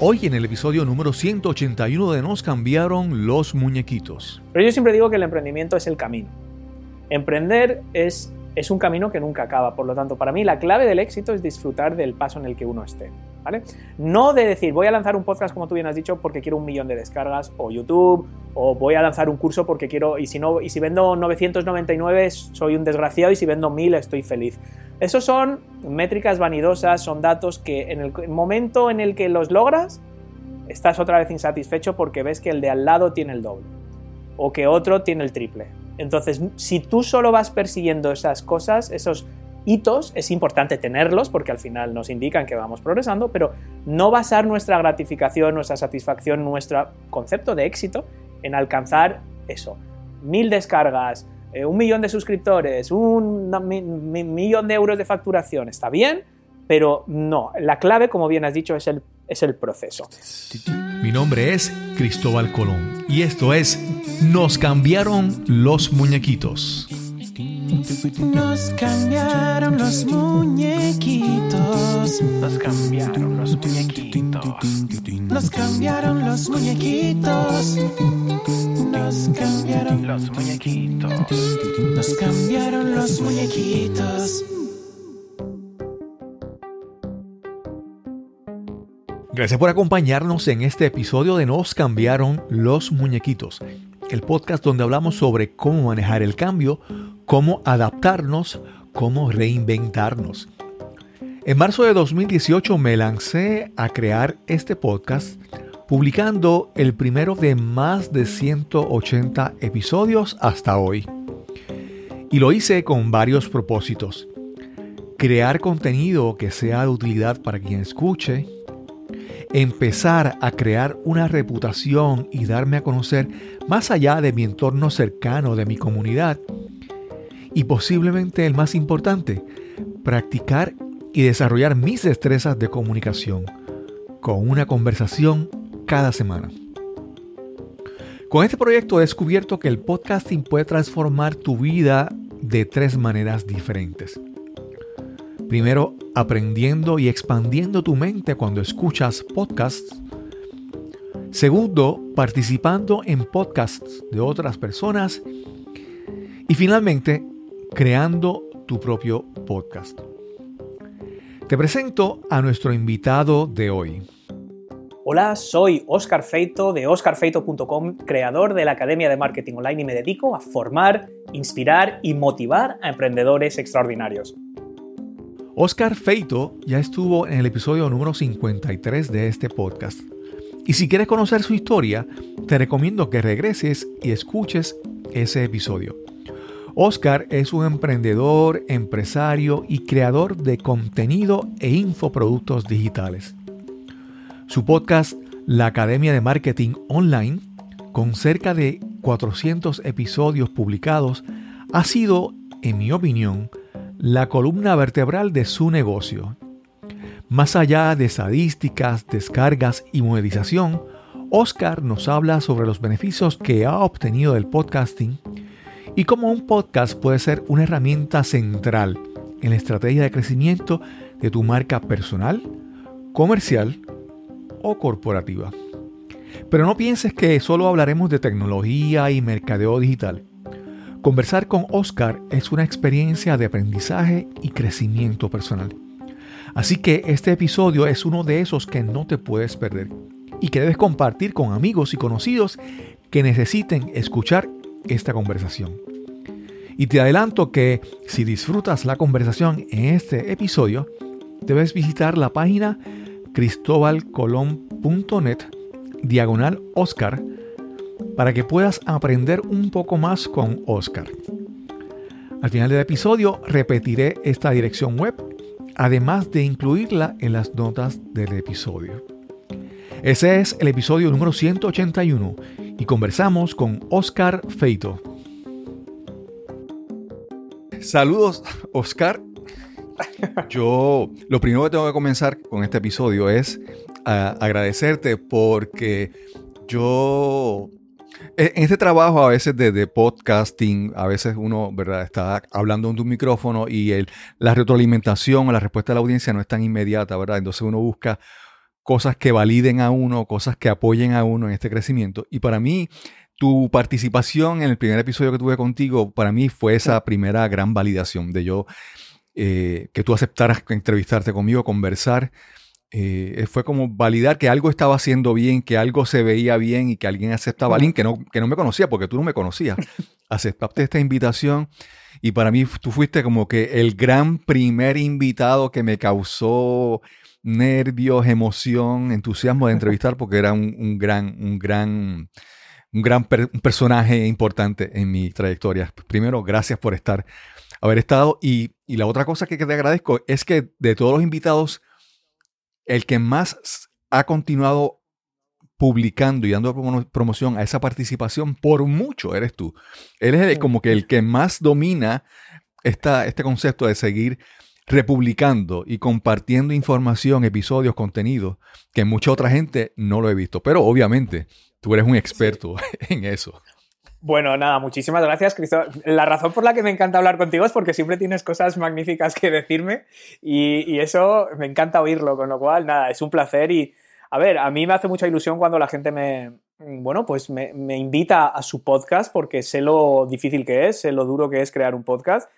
Hoy en el episodio número 181 de Nos cambiaron los muñequitos. Pero yo siempre digo que el emprendimiento es el camino. Emprender es, es un camino que nunca acaba, por lo tanto, para mí la clave del éxito es disfrutar del paso en el que uno esté. ¿Vale? No de decir, voy a lanzar un podcast, como tú bien has dicho, porque quiero un millón de descargas, o YouTube, o voy a lanzar un curso porque quiero, y si, no, y si vendo 999 soy un desgraciado, y si vendo 1000 estoy feliz. Esos son métricas vanidosas, son datos que en el momento en el que los logras, estás otra vez insatisfecho porque ves que el de al lado tiene el doble o que otro tiene el triple. Entonces, si tú solo vas persiguiendo esas cosas, esos hitos, es importante tenerlos porque al final nos indican que vamos progresando, pero no basar nuestra gratificación, nuestra satisfacción, nuestro concepto de éxito en alcanzar eso. Mil descargas, eh, un millón de suscriptores, un millón de euros de facturación, está bien, pero no, la clave, como bien has dicho, es el, es el proceso. Mi nombre es Cristóbal Colón y esto es Nos cambiaron los muñequitos. Nos cambiaron los muñequitos. Nos cambiaron los muñequitos. Nos cambiaron los muñequitos. Nos cambiaron los muñequitos. Nos cambiaron los muñequitos. Gracias por acompañarnos en este episodio de Nos cambiaron los muñequitos, el podcast donde hablamos sobre cómo manejar el cambio, cómo adaptarnos, cómo reinventarnos. En marzo de 2018 me lancé a crear este podcast publicando el primero de más de 180 episodios hasta hoy. Y lo hice con varios propósitos. Crear contenido que sea de utilidad para quien escuche, empezar a crear una reputación y darme a conocer más allá de mi entorno cercano, de mi comunidad. Y posiblemente el más importante, practicar y desarrollar mis destrezas de comunicación con una conversación cada semana. Con este proyecto he descubierto que el podcasting puede transformar tu vida de tres maneras diferentes. Primero, aprendiendo y expandiendo tu mente cuando escuchas podcasts. Segundo, participando en podcasts de otras personas. Y finalmente, creando tu propio podcast. Te presento a nuestro invitado de hoy. Hola, soy Oscar Feito de oscarfeito.com, creador de la Academia de Marketing Online y me dedico a formar, inspirar y motivar a emprendedores extraordinarios. Oscar Feito ya estuvo en el episodio número 53 de este podcast. Y si quieres conocer su historia, te recomiendo que regreses y escuches ese episodio. Oscar es un emprendedor, empresario y creador de contenido e infoproductos digitales. Su podcast, La Academia de Marketing Online, con cerca de 400 episodios publicados, ha sido, en mi opinión, la columna vertebral de su negocio. Más allá de estadísticas, descargas y monetización, Oscar nos habla sobre los beneficios que ha obtenido del podcasting y cómo un podcast puede ser una herramienta central en la estrategia de crecimiento de tu marca personal, comercial o corporativa. Pero no pienses que solo hablaremos de tecnología y mercadeo digital. Conversar con Oscar es una experiencia de aprendizaje y crecimiento personal. Así que este episodio es uno de esos que no te puedes perder y que debes compartir con amigos y conocidos que necesiten escuchar esta conversación. Y te adelanto que si disfrutas la conversación en este episodio, debes visitar la página cristobalcolón.net diagonal Oscar para que puedas aprender un poco más con Oscar. Al final del episodio repetiré esta dirección web, además de incluirla en las notas del episodio. Ese es el episodio número 181 y conversamos con Oscar Feito. Saludos, Oscar. Yo lo primero que tengo que comenzar con este episodio es agradecerte porque yo en este trabajo a veces de, podcasting, a veces uno ¿verdad? está hablando de un micrófono y el, la retroalimentación o la respuesta de la audiencia no es tan inmediata, ¿verdad? Entonces uno busca cosas que validen a uno, cosas que apoyen a uno en este crecimiento. Y para mí, tu participación en el primer episodio que tuve contigo, para mí fue esa primera gran validación de yo, eh, que tú aceptaras entrevistarte conmigo, conversar. Eh, fue como validar que algo estaba haciendo bien, que algo se veía bien y que alguien aceptaba bien, que no, que no me conocía, porque tú no me conocías. Aceptaste esta invitación y para mí tú fuiste como que el gran primer invitado que me causó nervios, emoción, entusiasmo de entrevistar porque era un, un gran, un gran, un gran per- un personaje importante en mi trayectoria. Primero, gracias por estar, haber estado. Y, y la otra cosa que te agradezco es que de todos los invitados, el que más ha continuado publicando y dando promo- promoción a esa participación, por mucho eres tú. Eres el- como que el que más domina esta, este concepto de seguir republicando y compartiendo información, episodios, contenidos, que mucha otra gente no lo he visto. Pero obviamente, tú eres un experto en eso. Bueno, nada, muchísimas gracias, Cristo. La razón por la que me encanta hablar contigo es porque siempre tienes cosas magníficas que decirme y, y eso me encanta oírlo, con lo cual, nada, es un placer y, a ver, a mí me hace mucha ilusión cuando la gente me, bueno, pues me, me invita a su podcast porque sé lo difícil que es, sé lo duro que es crear un podcast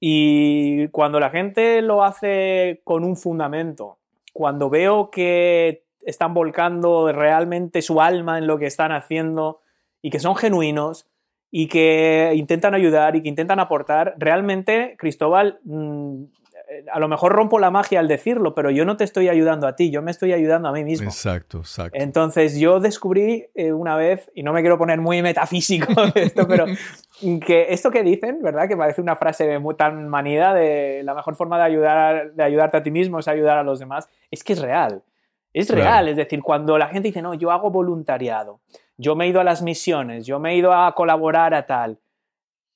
y cuando la gente lo hace con un fundamento, cuando veo que están volcando realmente su alma en lo que están haciendo, y que son genuinos y que intentan ayudar y que intentan aportar, realmente, Cristóbal, mm, a lo mejor rompo la magia al decirlo, pero yo no te estoy ayudando a ti, yo me estoy ayudando a mí mismo. Exacto, exacto. Entonces yo descubrí eh, una vez, y no me quiero poner muy metafísico de esto, pero que esto que dicen, ¿verdad? Que parece una frase muy tan manida de la mejor forma de, ayudar, de ayudarte a ti mismo es ayudar a los demás, es que es real. Es Claro. real, es decir, cuando la gente dice, no, yo hago voluntariado, yo me he ido a las misiones, yo me he ido a colaborar a tal,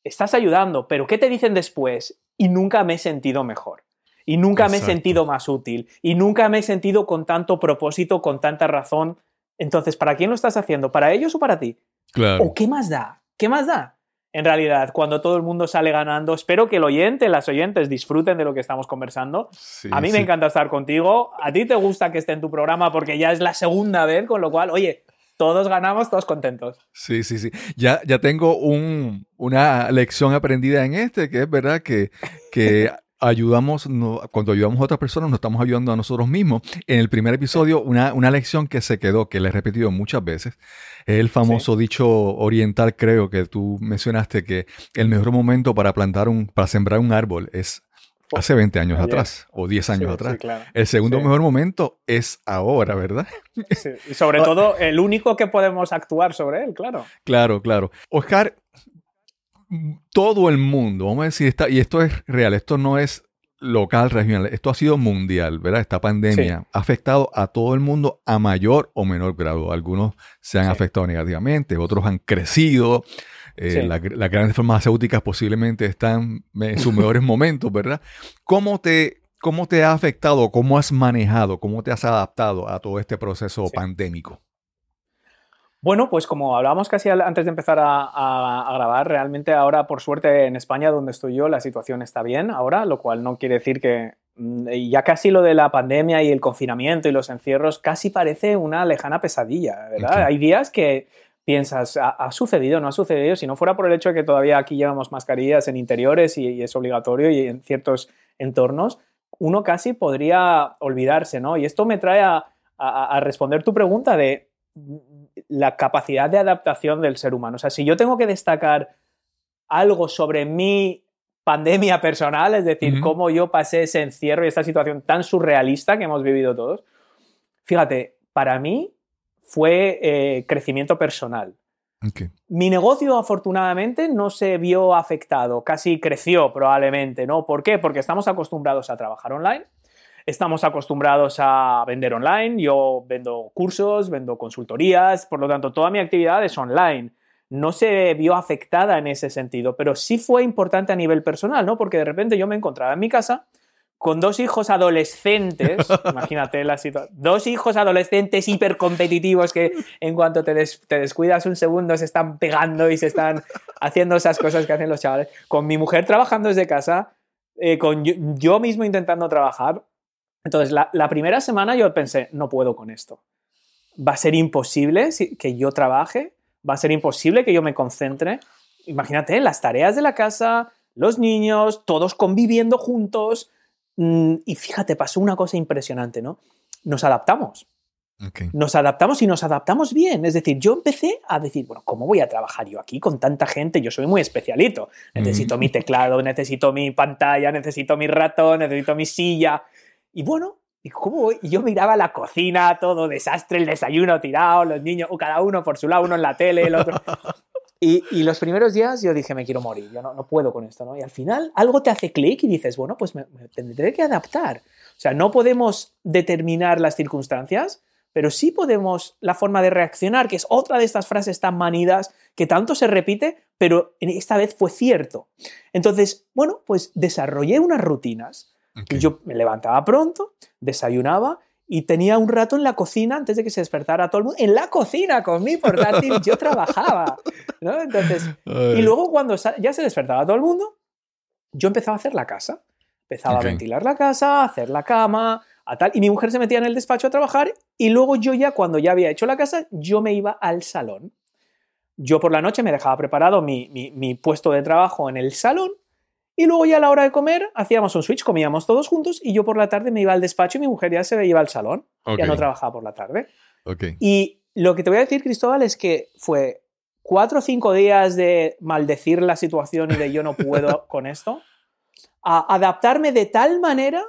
estás ayudando, pero ¿qué te dicen después? Y nunca me he sentido mejor. Y nunca me he sentido más útil. Y nunca me he sentido con tanto propósito, con tanta razón. Entonces, ¿para quién lo estás haciendo? ¿Para ellos o para ti? Claro. ¿O qué más da? ¿Qué más da? En realidad, cuando todo el mundo sale ganando, espero que el oyente, las oyentes disfruten de lo que estamos conversando. Sí, A mí me encanta estar contigo. A ti te gusta que esté en tu programa porque ya es la segunda vez, con lo cual, oye, todos ganamos, todos contentos. Sí, sí, sí. Ya, ya tengo un, una lección aprendida en este, que es verdad que, que ayudamos, no- cuando ayudamos a otras personas, nos estamos ayudando a nosotros mismos. En el primer episodio, una, una lección que se quedó, que le he repetido muchas veces, es el famoso dicho oriental, creo, que tú mencionaste, que el mejor momento para plantar un, para sembrar un árbol es hace 20 años Ayer. atrás o 10 años Sí, atrás. sí, claro. El segundo Sí. mejor momento es ahora, ¿verdad? Sí, Y sobre Ah. todo, el único que podemos actuar sobre él, claro. Claro, claro. Oscar, todo el mundo, vamos a decir, está, y esto es real, esto no es local, regional, esto ha sido mundial, ¿verdad? Esta pandemia ha afectado a todo el mundo a mayor o menor grado. Algunos se han Sí. afectado negativamente, otros han crecido. Eh, Sí. la- las grandes farmacéuticas posiblemente están en sus mejores momentos, ¿verdad? ¿Cómo te, ¿Cómo te ha afectado, cómo has manejado, cómo te has adaptado a todo este proceso Sí. pandémico? Bueno, pues como hablábamos casi antes de empezar a, a- a grabar, realmente ahora, por suerte, en España, donde estoy yo, la situación está bien ahora, lo cual no quiere decir que mm, ya casi lo de la pandemia y el confinamiento y los encierros casi parece una lejana pesadilla, ¿verdad? Hay días que piensas, ¿ha, sucedido? ¿No ha sucedido? Si no fuera por el hecho de que todavía aquí llevamos mascarillas en interiores y, y es obligatorio y en ciertos entornos, uno casi podría olvidarse, ¿no? Y esto me trae a, a- a responder tu pregunta de la capacidad de adaptación del ser humano. O sea, si yo tengo que destacar algo sobre mi pandemia personal, es decir, cómo yo pasé ese encierro y esta situación tan surrealista que hemos vivido todos, fíjate, para mí fue eh, crecimiento personal. Mi negocio, afortunadamente, no se vio afectado, casi creció probablemente, ¿no? ¿Por qué? Porque estamos acostumbrados a trabajar online, estamos acostumbrados a vender online, yo vendo cursos, vendo consultorías, por lo tanto, toda mi actividad es online. No se vio afectada en ese sentido, pero sí fue importante a nivel personal, ¿no? Porque de repente yo me encontraba en mi casa con dos hijos adolescentes, imagínate la situación, dos hijos adolescentes hipercompetitivos que en cuanto te, des- te descuidas un segundo se están pegando y se están haciendo esas cosas que hacen los chavales, con mi mujer trabajando desde casa, eh, con yo, yo mismo intentando trabajar, Entonces, la, la primera semana yo pensé, no puedo con esto. Va a ser imposible si- que yo trabaje, va a ser imposible que yo me concentre. Imagínate, las tareas de la casa, los niños, todos conviviendo juntos. Mm, Y fíjate, pasó una cosa impresionante, ¿no? Nos adaptamos nos adaptamos y nos adaptamos bien. Es decir, yo empecé a decir, bueno, ¿cómo voy a trabajar yo aquí con tanta gente? Yo soy muy especialito. Necesito Mm. mi teclado, necesito mi pantalla, necesito mi ratón, necesito mi silla. Y bueno, ¿y ¿cómo voy? Y yo miraba la cocina, todo desastre, el desayuno tirado, los niños, o cada uno por su lado, uno en la tele, el otro. Y, y los primeros días yo dije, me quiero morir, yo no, no puedo con esto, ¿no? Y al final algo te hace clic y dices, bueno, pues me, me tendré que adaptar. O sea, no podemos determinar las circunstancias, pero sí podemos la forma de reaccionar, que es otra de estas frases tan manidas que tanto se repite, pero esta vez fue cierto. Entonces, bueno, pues desarrollé unas rutinas. yo me levantaba pronto, desayunaba y tenía un rato en la cocina antes de que se despertara todo el mundo. En la cocina con mi portátil yo trabajaba. ¿no? Entonces, y luego cuando ya se despertaba todo el mundo, yo empezaba a hacer la casa. Empezaba a ventilar la casa, a hacer la cama, a tal. Y mi mujer se metía en el despacho a trabajar y luego yo ya, cuando ya había hecho la casa, yo me iba al salón. Yo por la noche me dejaba preparado mi, mi- mi puesto de trabajo en el salón y luego ya a la hora de comer hacíamos un switch, comíamos todos juntos y yo por la tarde me iba al despacho y mi mujer ya se iba al salón. Ya no trabajaba por la tarde. Ok. Y lo que te voy a decir, Cristóbal, es que fue cuatro o cinco días de maldecir la situación y de yo no puedo con esto, a adaptarme de tal manera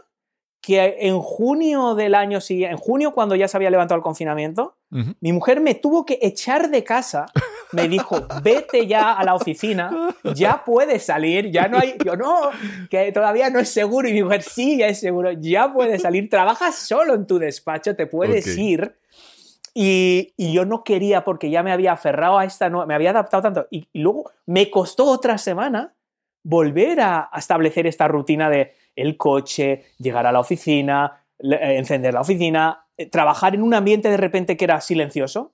que en junio del año siguiente, en junio cuando ya se había levantado el confinamiento, Ujú. mi mujer me tuvo que echar de casa, me dijo, vete ya a la oficina, ya puedes salir, ya no hay, yo no, que todavía no es seguro, y mi mujer, sí, ya es seguro, ya puedes salir, trabajas solo en tu despacho, te puedes ir. Y, y yo no quería porque ya me había aferrado a esta nueva, me había adaptado tanto. Y, y luego me costó otra semana volver a, a establecer esta rutina de el coche, llegar a la oficina, eh, encender la oficina, eh, trabajar en un ambiente de repente que era silencioso.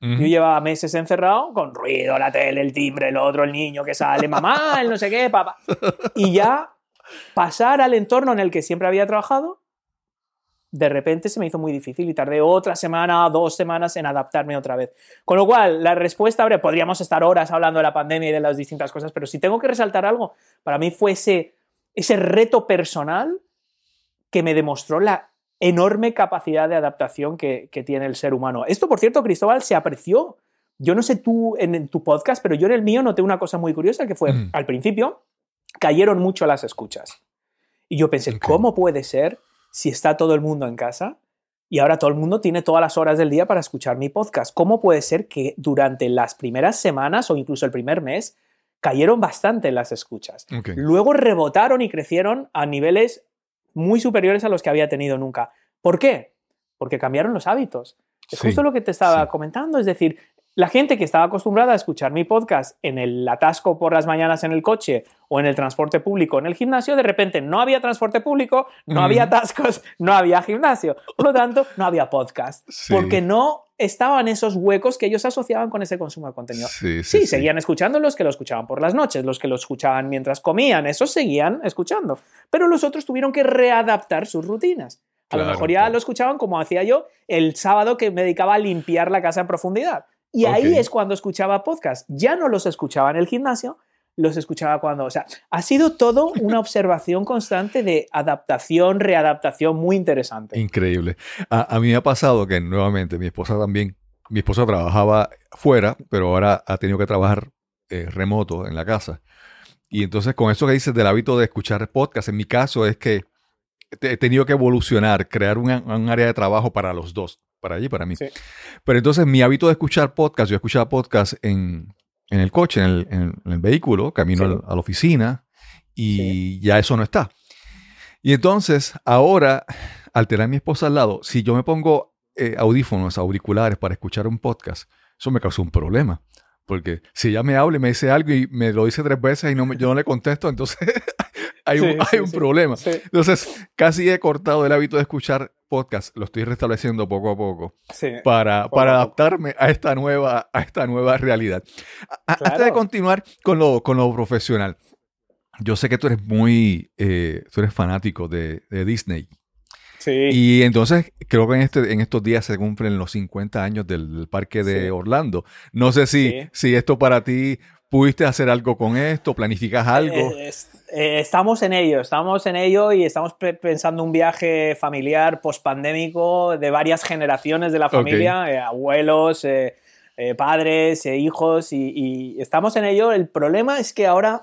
Yo llevaba meses encerrado con ruido, la tele, el timbre, el otro, el niño que sale, mamá, el no sé qué, papá. Y ya pasar al entorno en el que siempre había trabajado, de repente se me hizo muy difícil y tardé otra semana, dos semanas en adaptarme otra vez. Con lo cual, la respuesta, ahora podríamos estar horas hablando de la pandemia y de las distintas cosas, pero si tengo que resaltar algo, para mí fue ese, ese reto personal que me demostró la enorme capacidad de adaptación que, que tiene el ser humano. Esto, por cierto, Cristóbal, se apreció. Yo no sé tú en, en tu podcast, pero yo en el mío noté una cosa muy curiosa que fue, Ujú. al principio, cayeron mucho las escuchas. Y yo pensé. ¿cómo puede ser si está todo el mundo en casa y ahora todo el mundo tiene todas las horas del día para escuchar mi podcast? ¿Cómo puede ser que durante las primeras semanas o incluso el primer mes cayeron bastante las escuchas? Luego rebotaron y crecieron a niveles muy superiores a los que había tenido nunca. ¿Por qué? Porque cambiaron los hábitos. Es Sí, justo lo que te estaba sí. comentando, es decir, la gente que estaba acostumbrada a escuchar mi podcast en el atasco por las mañanas en el coche o en el transporte público en el gimnasio, de repente no había transporte público, no había atascos, no había gimnasio. Por lo tanto, no había podcast. Sí. Porque no estaban esos huecos que ellos asociaban con ese consumo de contenido. Sí, Sí, seguían escuchando los que lo escuchaban por las noches, los que lo escuchaban mientras comían, esos seguían escuchando. Pero los otros tuvieron que readaptar sus rutinas. A lo Claro, mejor ya claro. lo escuchaban como hacía yo el sábado que me dedicaba a limpiar la casa en profundidad. Y ahí es cuando escuchaba podcast. Ya no los escuchaba en el gimnasio, los escuchaba cuando... O sea, ha sido todo una observación constante de adaptación, readaptación muy interesante. Increíble. A, a mí me ha pasado que nuevamente mi esposa también, mi esposa trabajaba fuera, pero ahora ha tenido que trabajar eh, remoto en la casa. Y entonces con eso que dices del hábito de escuchar podcast, en mi caso es que he tenido que evolucionar, crear un, un área de trabajo para los dos, para allí para mí. Sí. Pero entonces mi hábito de escuchar podcast, yo escuchaba podcast en, en el coche, en el, en el- en el vehículo, camino Sí. a la oficina, y ya eso no está. Y entonces, ahora, al tener a mi esposa al lado, si yo me pongo eh, audífonos, auriculares para escuchar un podcast, eso me causa un problema. Porque si ella me habla y me dice algo y me lo dice tres veces y no me- yo no le contesto, entonces hay un, Sí, hay sí, un sí. problema. Entonces, casi he cortado el hábito de escuchar podcast, lo estoy restableciendo poco a poco sí. para, Poco para poco. adaptarme a esta nueva, a esta nueva realidad. A- Antes de continuar con lo, con lo profesional, yo sé que tú eres muy, eh, tú eres fanático de, de Disney. Sí. Y entonces creo que en, este, en estos días se cumplen los 50 años del, del parque de Sí. Orlando. No sé si, Sí. si esto para ti, pudiste hacer algo con esto, planificas algo. Eh, es- eh, estamos en ello, estamos en ello y estamos pe- pensando un viaje familiar post-pandémico de varias generaciones de la familia, eh, abuelos, padres, hijos, y, y estamos en ello. El problema es que ahora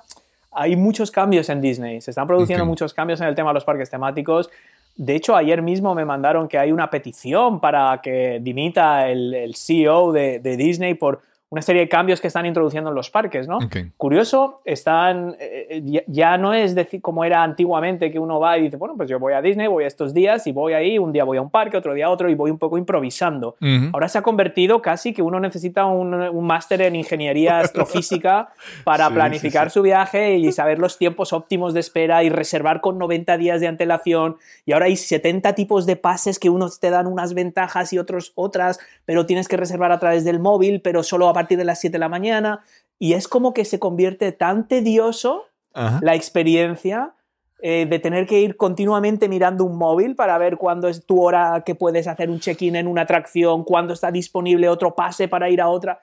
hay muchos cambios en Disney, se están produciendo muchos cambios en el tema de los parques temáticos. De hecho, ayer mismo me mandaron que hay una petición para que dimita el, el CEO de, de Disney por una serie de cambios que están introduciendo en los parques, ¿no? Curioso, están, eh, ya, ya no es decir como era antiguamente que uno va y dice, bueno, pues yo voy a Disney, voy a estos días y voy ahí, un día voy a un parque, otro día a otro y voy un poco improvisando. Ahora se ha convertido casi que uno necesita un, un máster en ingeniería astrofísica para Sí, planificar sí, sí. su viaje y saber los tiempos óptimos de espera y reservar con 90 días de antelación. Y ahora hay 70 tipos de pases que unos te dan unas ventajas y otros otras, pero tienes que reservar a través del móvil, pero solo a partir de las 7 de la mañana. Y es como que se convierte tan tedioso Ajá. la experiencia eh, de tener que ir continuamente mirando un móvil para ver cuándo es tu hora que puedes hacer un check-in en una atracción, cuándo está disponible otro pase para ir a otra,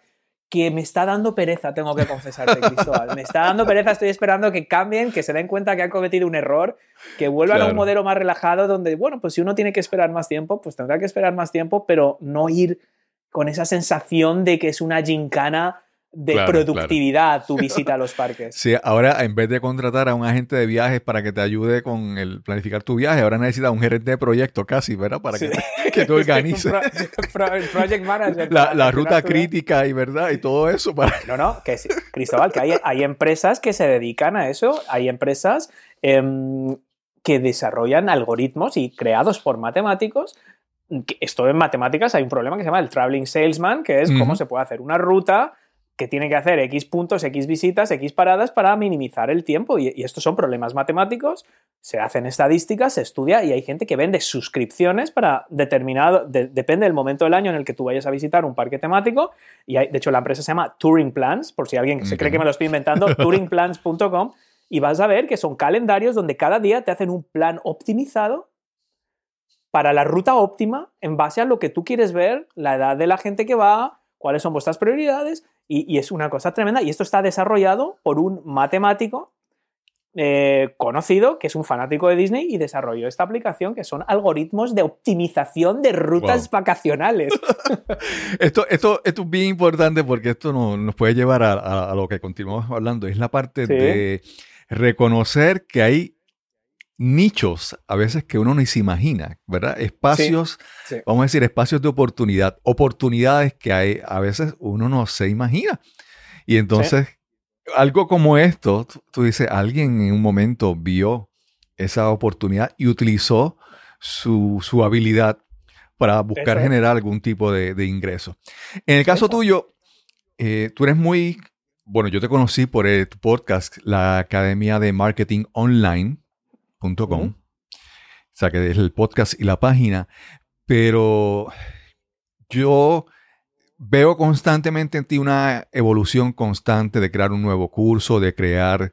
que me está dando pereza, tengo que confesarte, Cristóbal. Me está dando pereza, estoy esperando que cambien, que se den cuenta que han cometido un error, que vuelvan a un modelo más relajado donde, bueno, pues si uno tiene que esperar más tiempo, pues tendrá que esperar más tiempo, pero no ir con esa sensación de que es una gincana de Claro, productividad tu visita a los parques. Sí, ahora en vez de contratar a un agente de viajes para que te ayude con el planificar tu viaje, ahora necesitas un gerente de proyecto casi, ¿verdad? Para Sí. que, que tú organices Un pro- pro- project manager. la, ruta crítica y verdad y todo eso para No, no, que sí, Cristóbal, que hay, hay empresas que se dedican a eso, hay empresas em, que desarrollan algoritmos y creados por matemáticos. Esto en matemáticas hay un problema que se llama el traveling salesman, que es cómo se puede hacer una ruta que tiene que hacer X puntos, X visitas, X paradas para minimizar el tiempo. Y, y estos son problemas matemáticos, se hacen estadísticas, se estudia y hay gente que vende suscripciones para determinado, de- depende del momento del año en el que tú vayas a visitar un parque temático. Y hay- de hecho la empresa se llama Touring Plans, por si alguien se cree que me lo estoy inventando, touringplans.com. Y vas a ver que son calendarios donde cada día te hacen un plan optimizado para la ruta óptima en base a lo que tú quieres ver, la edad de la gente que va, cuáles son vuestras prioridades, y, y es una cosa tremenda. Y esto está desarrollado por un matemático eh, conocido, que es un fanático de Disney, y desarrolló esta aplicación que son algoritmos de optimización de rutas Wow. vacacionales. Esto, esto, esto es bien importante porque esto no- nos puede llevar a, a- a lo que continuamos hablando. Es la parte Sí. de reconocer que hay nichos a veces que uno ni se imagina, ¿verdad? Espacios, Sí. vamos a decir, espacios de oportunidad, oportunidades que hay, a veces uno no se imagina. Y entonces, algo como esto, tú, tú dices, alguien en un momento vio esa oportunidad y utilizó su, su habilidad para buscar generar algún tipo de, de ingreso. En el caso tuyo, eh, tú eres muy, bueno, yo te conocí por tu podcast, la Academia de Marketing O sea, que es el podcast y la página. Pero yo veo constantemente en ti una evolución constante de crear un nuevo curso, de crear...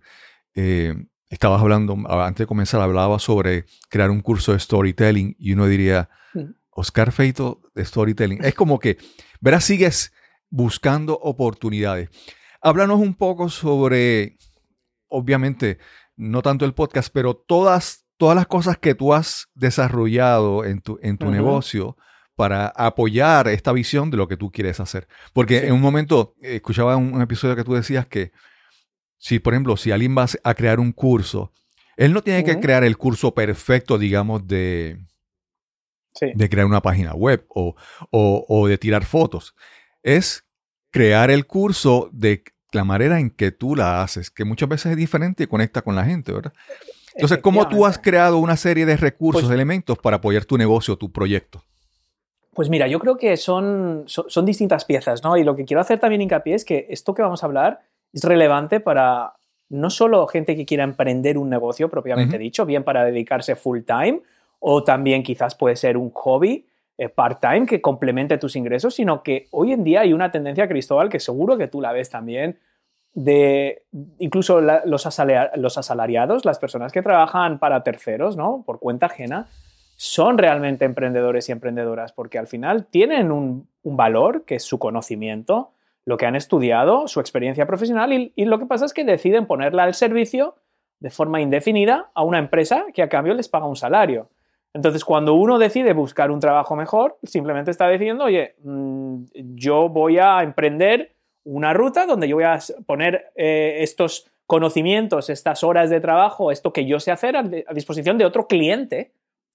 eh, estabas hablando, antes de comenzar, hablaba sobre crear un curso de storytelling y uno diría. Oscar Feito de storytelling. Es como que, verás, sigues buscando oportunidades. Háblanos un poco sobre, obviamente, no tanto el podcast, pero todas, todas las cosas que tú has desarrollado en tu, en tu negocio para apoyar esta visión de lo que tú quieres hacer. Porque Sí. en un momento eh, escuchaba un, un episodio que tú decías que si, por ejemplo, si alguien va a crear un curso, él no tiene que crear el curso perfecto, digamos, de, Sí. de crear una página web o, o- o de tirar fotos. Es crear el curso de la manera en que tú la haces, que muchas veces es diferente y conecta con la gente, ¿verdad? Entonces, ¿cómo tú has creado una serie de recursos, Pues- elementos para apoyar tu negocio, tu proyecto? Pues mira, yo creo que son, son, son distintas piezas, ¿no? Y lo que quiero hacer también hincapié es que esto que vamos a hablar es relevante para no solo gente que quiera emprender un negocio propiamente dicho, bien para dedicarse full time, o también quizás puede ser un hobby part-time que complemente tus ingresos, sino que hoy en día hay una tendencia, Cristóbal, que seguro que tú la ves también, de incluso los, los asalariados, las personas que trabajan para terceros, ¿no? Por cuenta ajena, son realmente emprendedores y emprendedoras, porque al final tienen un, un valor que es su conocimiento, lo que han estudiado, su experiencia profesional y lo que pasa es que deciden ponerla al servicio de forma indefinida a una empresa que a cambio les paga un salario. Entonces, cuando uno decide buscar un trabajo mejor, simplemente está diciendo, oye, mm, yo voy a emprender una ruta donde yo voy a poner eh, estos conocimientos, estas horas de trabajo, esto que yo sé hacer a, a disposición de otro cliente,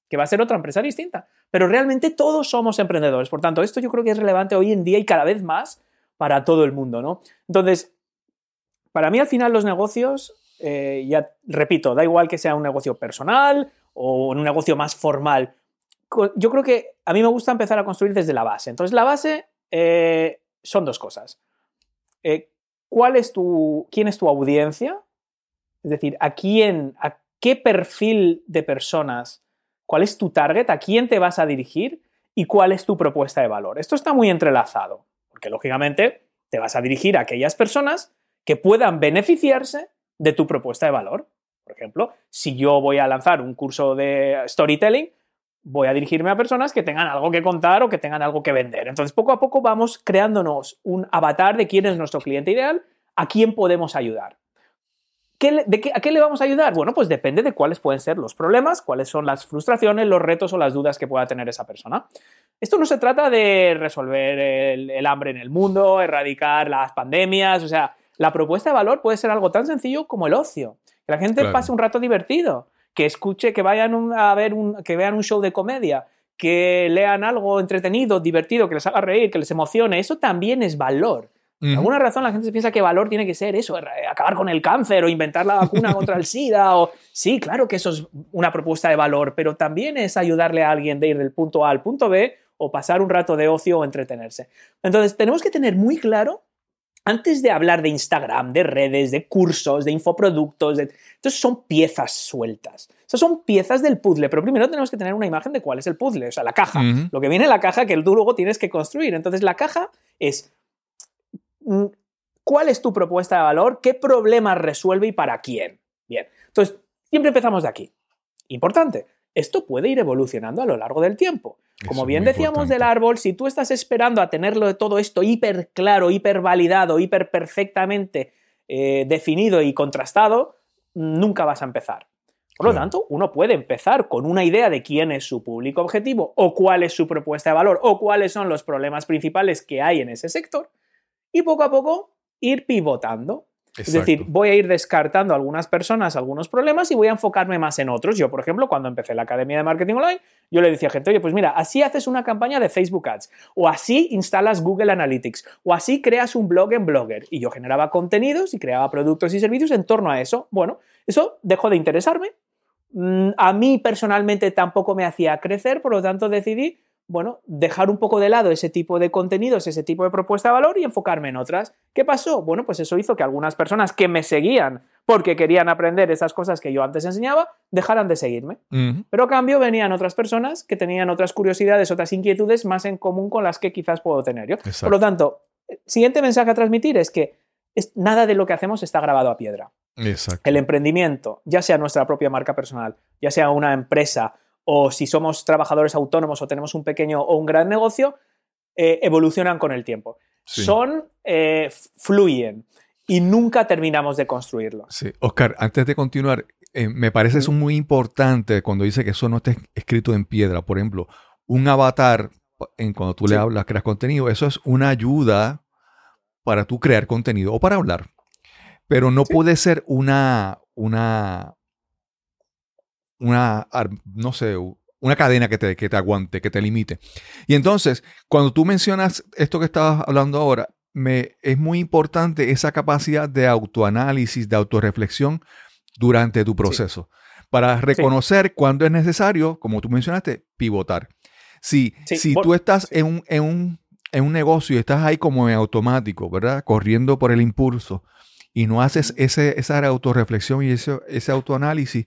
que va a ser otra empresa distinta. Pero realmente todos somos emprendedores. Por tanto, esto yo creo que es relevante hoy en día y cada vez más para todo el mundo, ¿no? Entonces, para mí al final los negocios, eh, ya repito, da igual que sea un negocio personal o un negocio más formal. Yo creo que a mí me gusta empezar a construir desde la base. Entonces, la base eh, son dos cosas. Eh, ¿Cuál es tu, quién es tu audiencia? Es decir, ¿a quién, a qué perfil de personas, cuál es tu target, a quién te vas a dirigir y cuál es tu propuesta de valor? Esto está muy entrelazado, porque lógicamente te vas a dirigir a aquellas personas que puedan beneficiarse de tu propuesta de valor. Por ejemplo, si yo voy a lanzar un curso de storytelling, voy a dirigirme a personas que tengan algo que contar o que tengan algo que vender. Entonces, poco a poco vamos creándonos un avatar de quién es nuestro cliente ideal, a quién podemos ayudar. ¿Qué ¿A qué le vamos a ayudar? Bueno, pues depende de cuáles pueden ser los problemas, cuáles son las frustraciones, los retos o las dudas que pueda tener esa persona. Esto no se trata de resolver el hambre en el mundo, erradicar las pandemias, o sea, la propuesta de valor puede ser algo tan sencillo como el ocio. Que la gente Claro. pase un rato divertido, que escuche, que vayan un- a ver un, que vean un show de comedia, que lean algo entretenido, divertido, que les haga reír, que les emocione. Eso también es valor. Por alguna razón la gente piensa que valor tiene que ser eso, er- acabar con el cáncer o inventar la vacuna contra el SIDA. O... Sí, claro que eso es una propuesta de valor, pero también es ayudarle a alguien de ir del punto A al punto B o pasar un rato de ocio o entretenerse. Entonces, tenemos que tener muy claro, antes de hablar de Instagram, de redes, de cursos, de infoproductos, de... entonces son piezas sueltas. Esas son piezas del puzzle, pero primero tenemos que tener una imagen de cuál es el puzzle, o sea, la caja. Lo que viene en la caja que tú luego tienes que construir. Entonces, la caja es mm, cuál es tu propuesta de valor, qué problemas resuelve y para quién. Bien, entonces siempre empezamos de aquí. Importante, esto puede ir evolucionando a lo largo del tiempo. Como bien decíamos importante. del árbol, si tú estás esperando a tenerlo de todo esto hiper claro, hiper validado, hiper perfectamente eh, definido y contrastado, nunca vas a empezar. Por lo Claro. tanto, uno puede empezar con una idea de quién es su público objetivo o cuál es su propuesta de valor o cuáles son los problemas principales que hay en ese sector y poco a poco ir pivotando. Es decir, voy a ir descartando a algunas personas algunos problemas y voy a enfocarme más en otros. Yo, por ejemplo, cuando empecé la Academia de Marketing Online, yo le decía a gente, oye, pues mira, así haces una campaña de Facebook Ads, o así instalas Google Analytics, o así creas un blog en Blogger. Y yo generaba contenidos y creaba productos y servicios en torno a eso. Bueno, eso dejó de interesarme. Mm, A mí personalmente tampoco me hacía crecer, por lo tanto decidí, bueno, dejar un poco de lado ese tipo de contenidos, ese tipo de propuesta de valor y enfocarme en otras. ¿Qué pasó? Bueno, pues eso hizo que algunas personas que me seguían porque querían aprender esas cosas que yo antes enseñaba, dejaran de seguirme. Pero a cambio venían otras personas que tenían otras curiosidades, otras inquietudes más en común con las que quizás puedo tener yo. Exacto. Por lo tanto, el siguiente mensaje a transmitir es que nada de lo que hacemos está grabado a piedra Exacto. el emprendimiento, ya sea nuestra propia marca personal, ya sea una empresa o si somos trabajadores autónomos o tenemos un pequeño o un gran negocio, eh, evolucionan con el tiempo. Sí. Son, eh, fluyen y nunca terminamos de construirlos. Sí. Oscar, antes de continuar, eh, me parece eso muy importante cuando dice que eso no está escrito en piedra. Por ejemplo, un avatar, en cuando tú le hablas, creas contenido, eso es una ayuda para tú crear contenido o para hablar. Pero no Sí. puede ser una, una, una, no sé, una cadena que te, que te aguante, que te limite. Y entonces, cuando tú mencionas esto que estabas hablando ahora, me, es muy importante esa capacidad de autoanálisis, de autorreflexión durante tu proceso, para reconocer cuándo es necesario, como tú mencionaste, pivotar. Si, Sí, si tú estás sí. en, un, en, un, en un negocio y estás ahí como en automático, ¿verdad? Corriendo por el impulso y no haces ese, esa autorreflexión y ese, ese autoanálisis,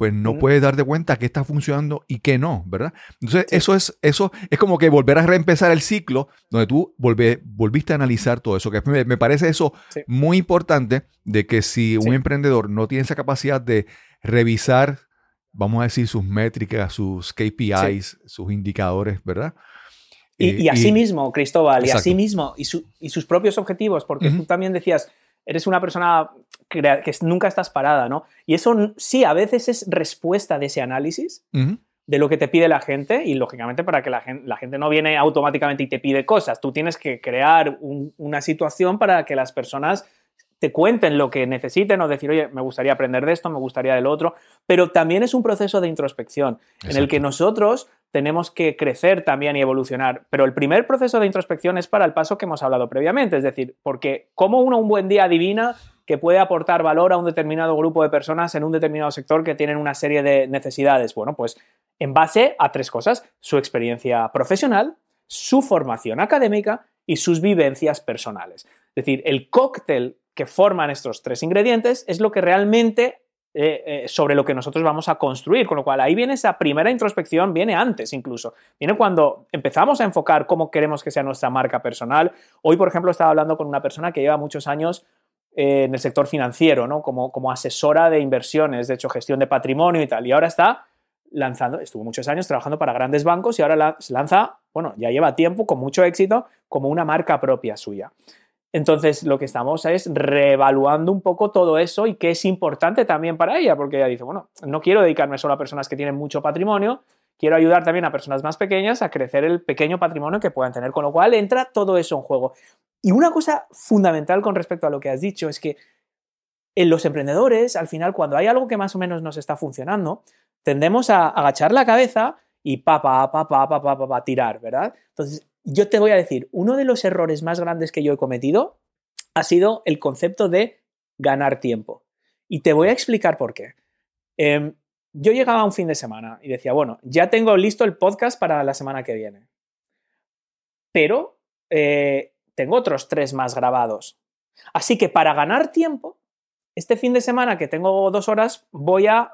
pues no puedes darte cuenta qué está funcionando y qué no, ¿verdad? Entonces, Sí. eso es eso es como que volver a reempezar el ciclo donde tú volve- volviste a analizar todo eso, que me, me parece eso Sí. muy importante de que si un Sí. emprendedor no tiene esa capacidad de revisar vamos a decir, sus métricas, sus KPIs, sus indicadores, ¿verdad? Y, Eh, y así mismo, Cristóbal, y así mismo, y, su- y sus propios objetivos, porque tú también decías, eres una persona que nunca estás parada, ¿no? Y eso sí, a veces es respuesta de ese análisis, de lo que te pide la gente, y lógicamente para que la gente, la gente no viene automáticamente y te pide cosas, tú tienes que crear un- una situación para que las personas te cuenten lo que necesiten o decir, oye, me gustaría aprender de esto, me gustaría del otro, pero también es un proceso de introspección en el que nosotros tenemos que crecer también y evolucionar. Pero el primer proceso de introspección es para el paso que hemos hablado previamente, es decir, porque cómo uno un buen día adivina que puede aportar valor a un determinado grupo de personas en un determinado sector que tienen una serie de necesidades. Bueno, pues en base a tres cosas, su experiencia profesional, su formación académica y sus vivencias personales. Es decir, el cóctel que forman estos tres ingredientes es lo que realmente eh, eh, sobre lo que nosotros vamos a construir. Con lo cual, ahí viene esa primera introspección, viene antes incluso. Viene cuando empezamos a enfocar cómo queremos que sea nuestra marca personal. Hoy, por ejemplo, estaba hablando con una persona que lleva muchos años eh, en el sector financiero, ¿no? Como, como asesora de inversiones, de hecho, gestión de patrimonio y tal. Y ahora está lanzando, estuvo muchos años trabajando para grandes bancos y ahora se lanza, bueno, ya lleva tiempo, con mucho éxito, como una marca propia suya. Entonces, lo que estamos es reevaluando un poco todo eso y qué es importante también para ella, porque ella dice, bueno, no quiero dedicarme solo a personas que tienen mucho patrimonio, quiero ayudar también a personas más pequeñas a crecer el pequeño patrimonio que puedan tener, con lo cual entra todo eso en juego. Y una cosa fundamental con respecto a lo que has dicho es que en los emprendedores, al final, cuando hay algo que más o menos nos está funcionando, tendemos a agachar la cabeza y pa, pa, pa, pa, pa, pa, pa, pa tirar, ¿verdad? Entonces, yo te voy a decir, uno de los errores más grandes que yo he cometido ha sido el concepto de ganar tiempo. Y te voy a explicar por qué. Em, yo llegaba un fin de semana y decía, bueno, ya tengo listo el podcast para la semana que viene. Pero eh, tengo otros tres más grabados. Así que para ganar tiempo, este fin de semana que tengo dos horas, voy a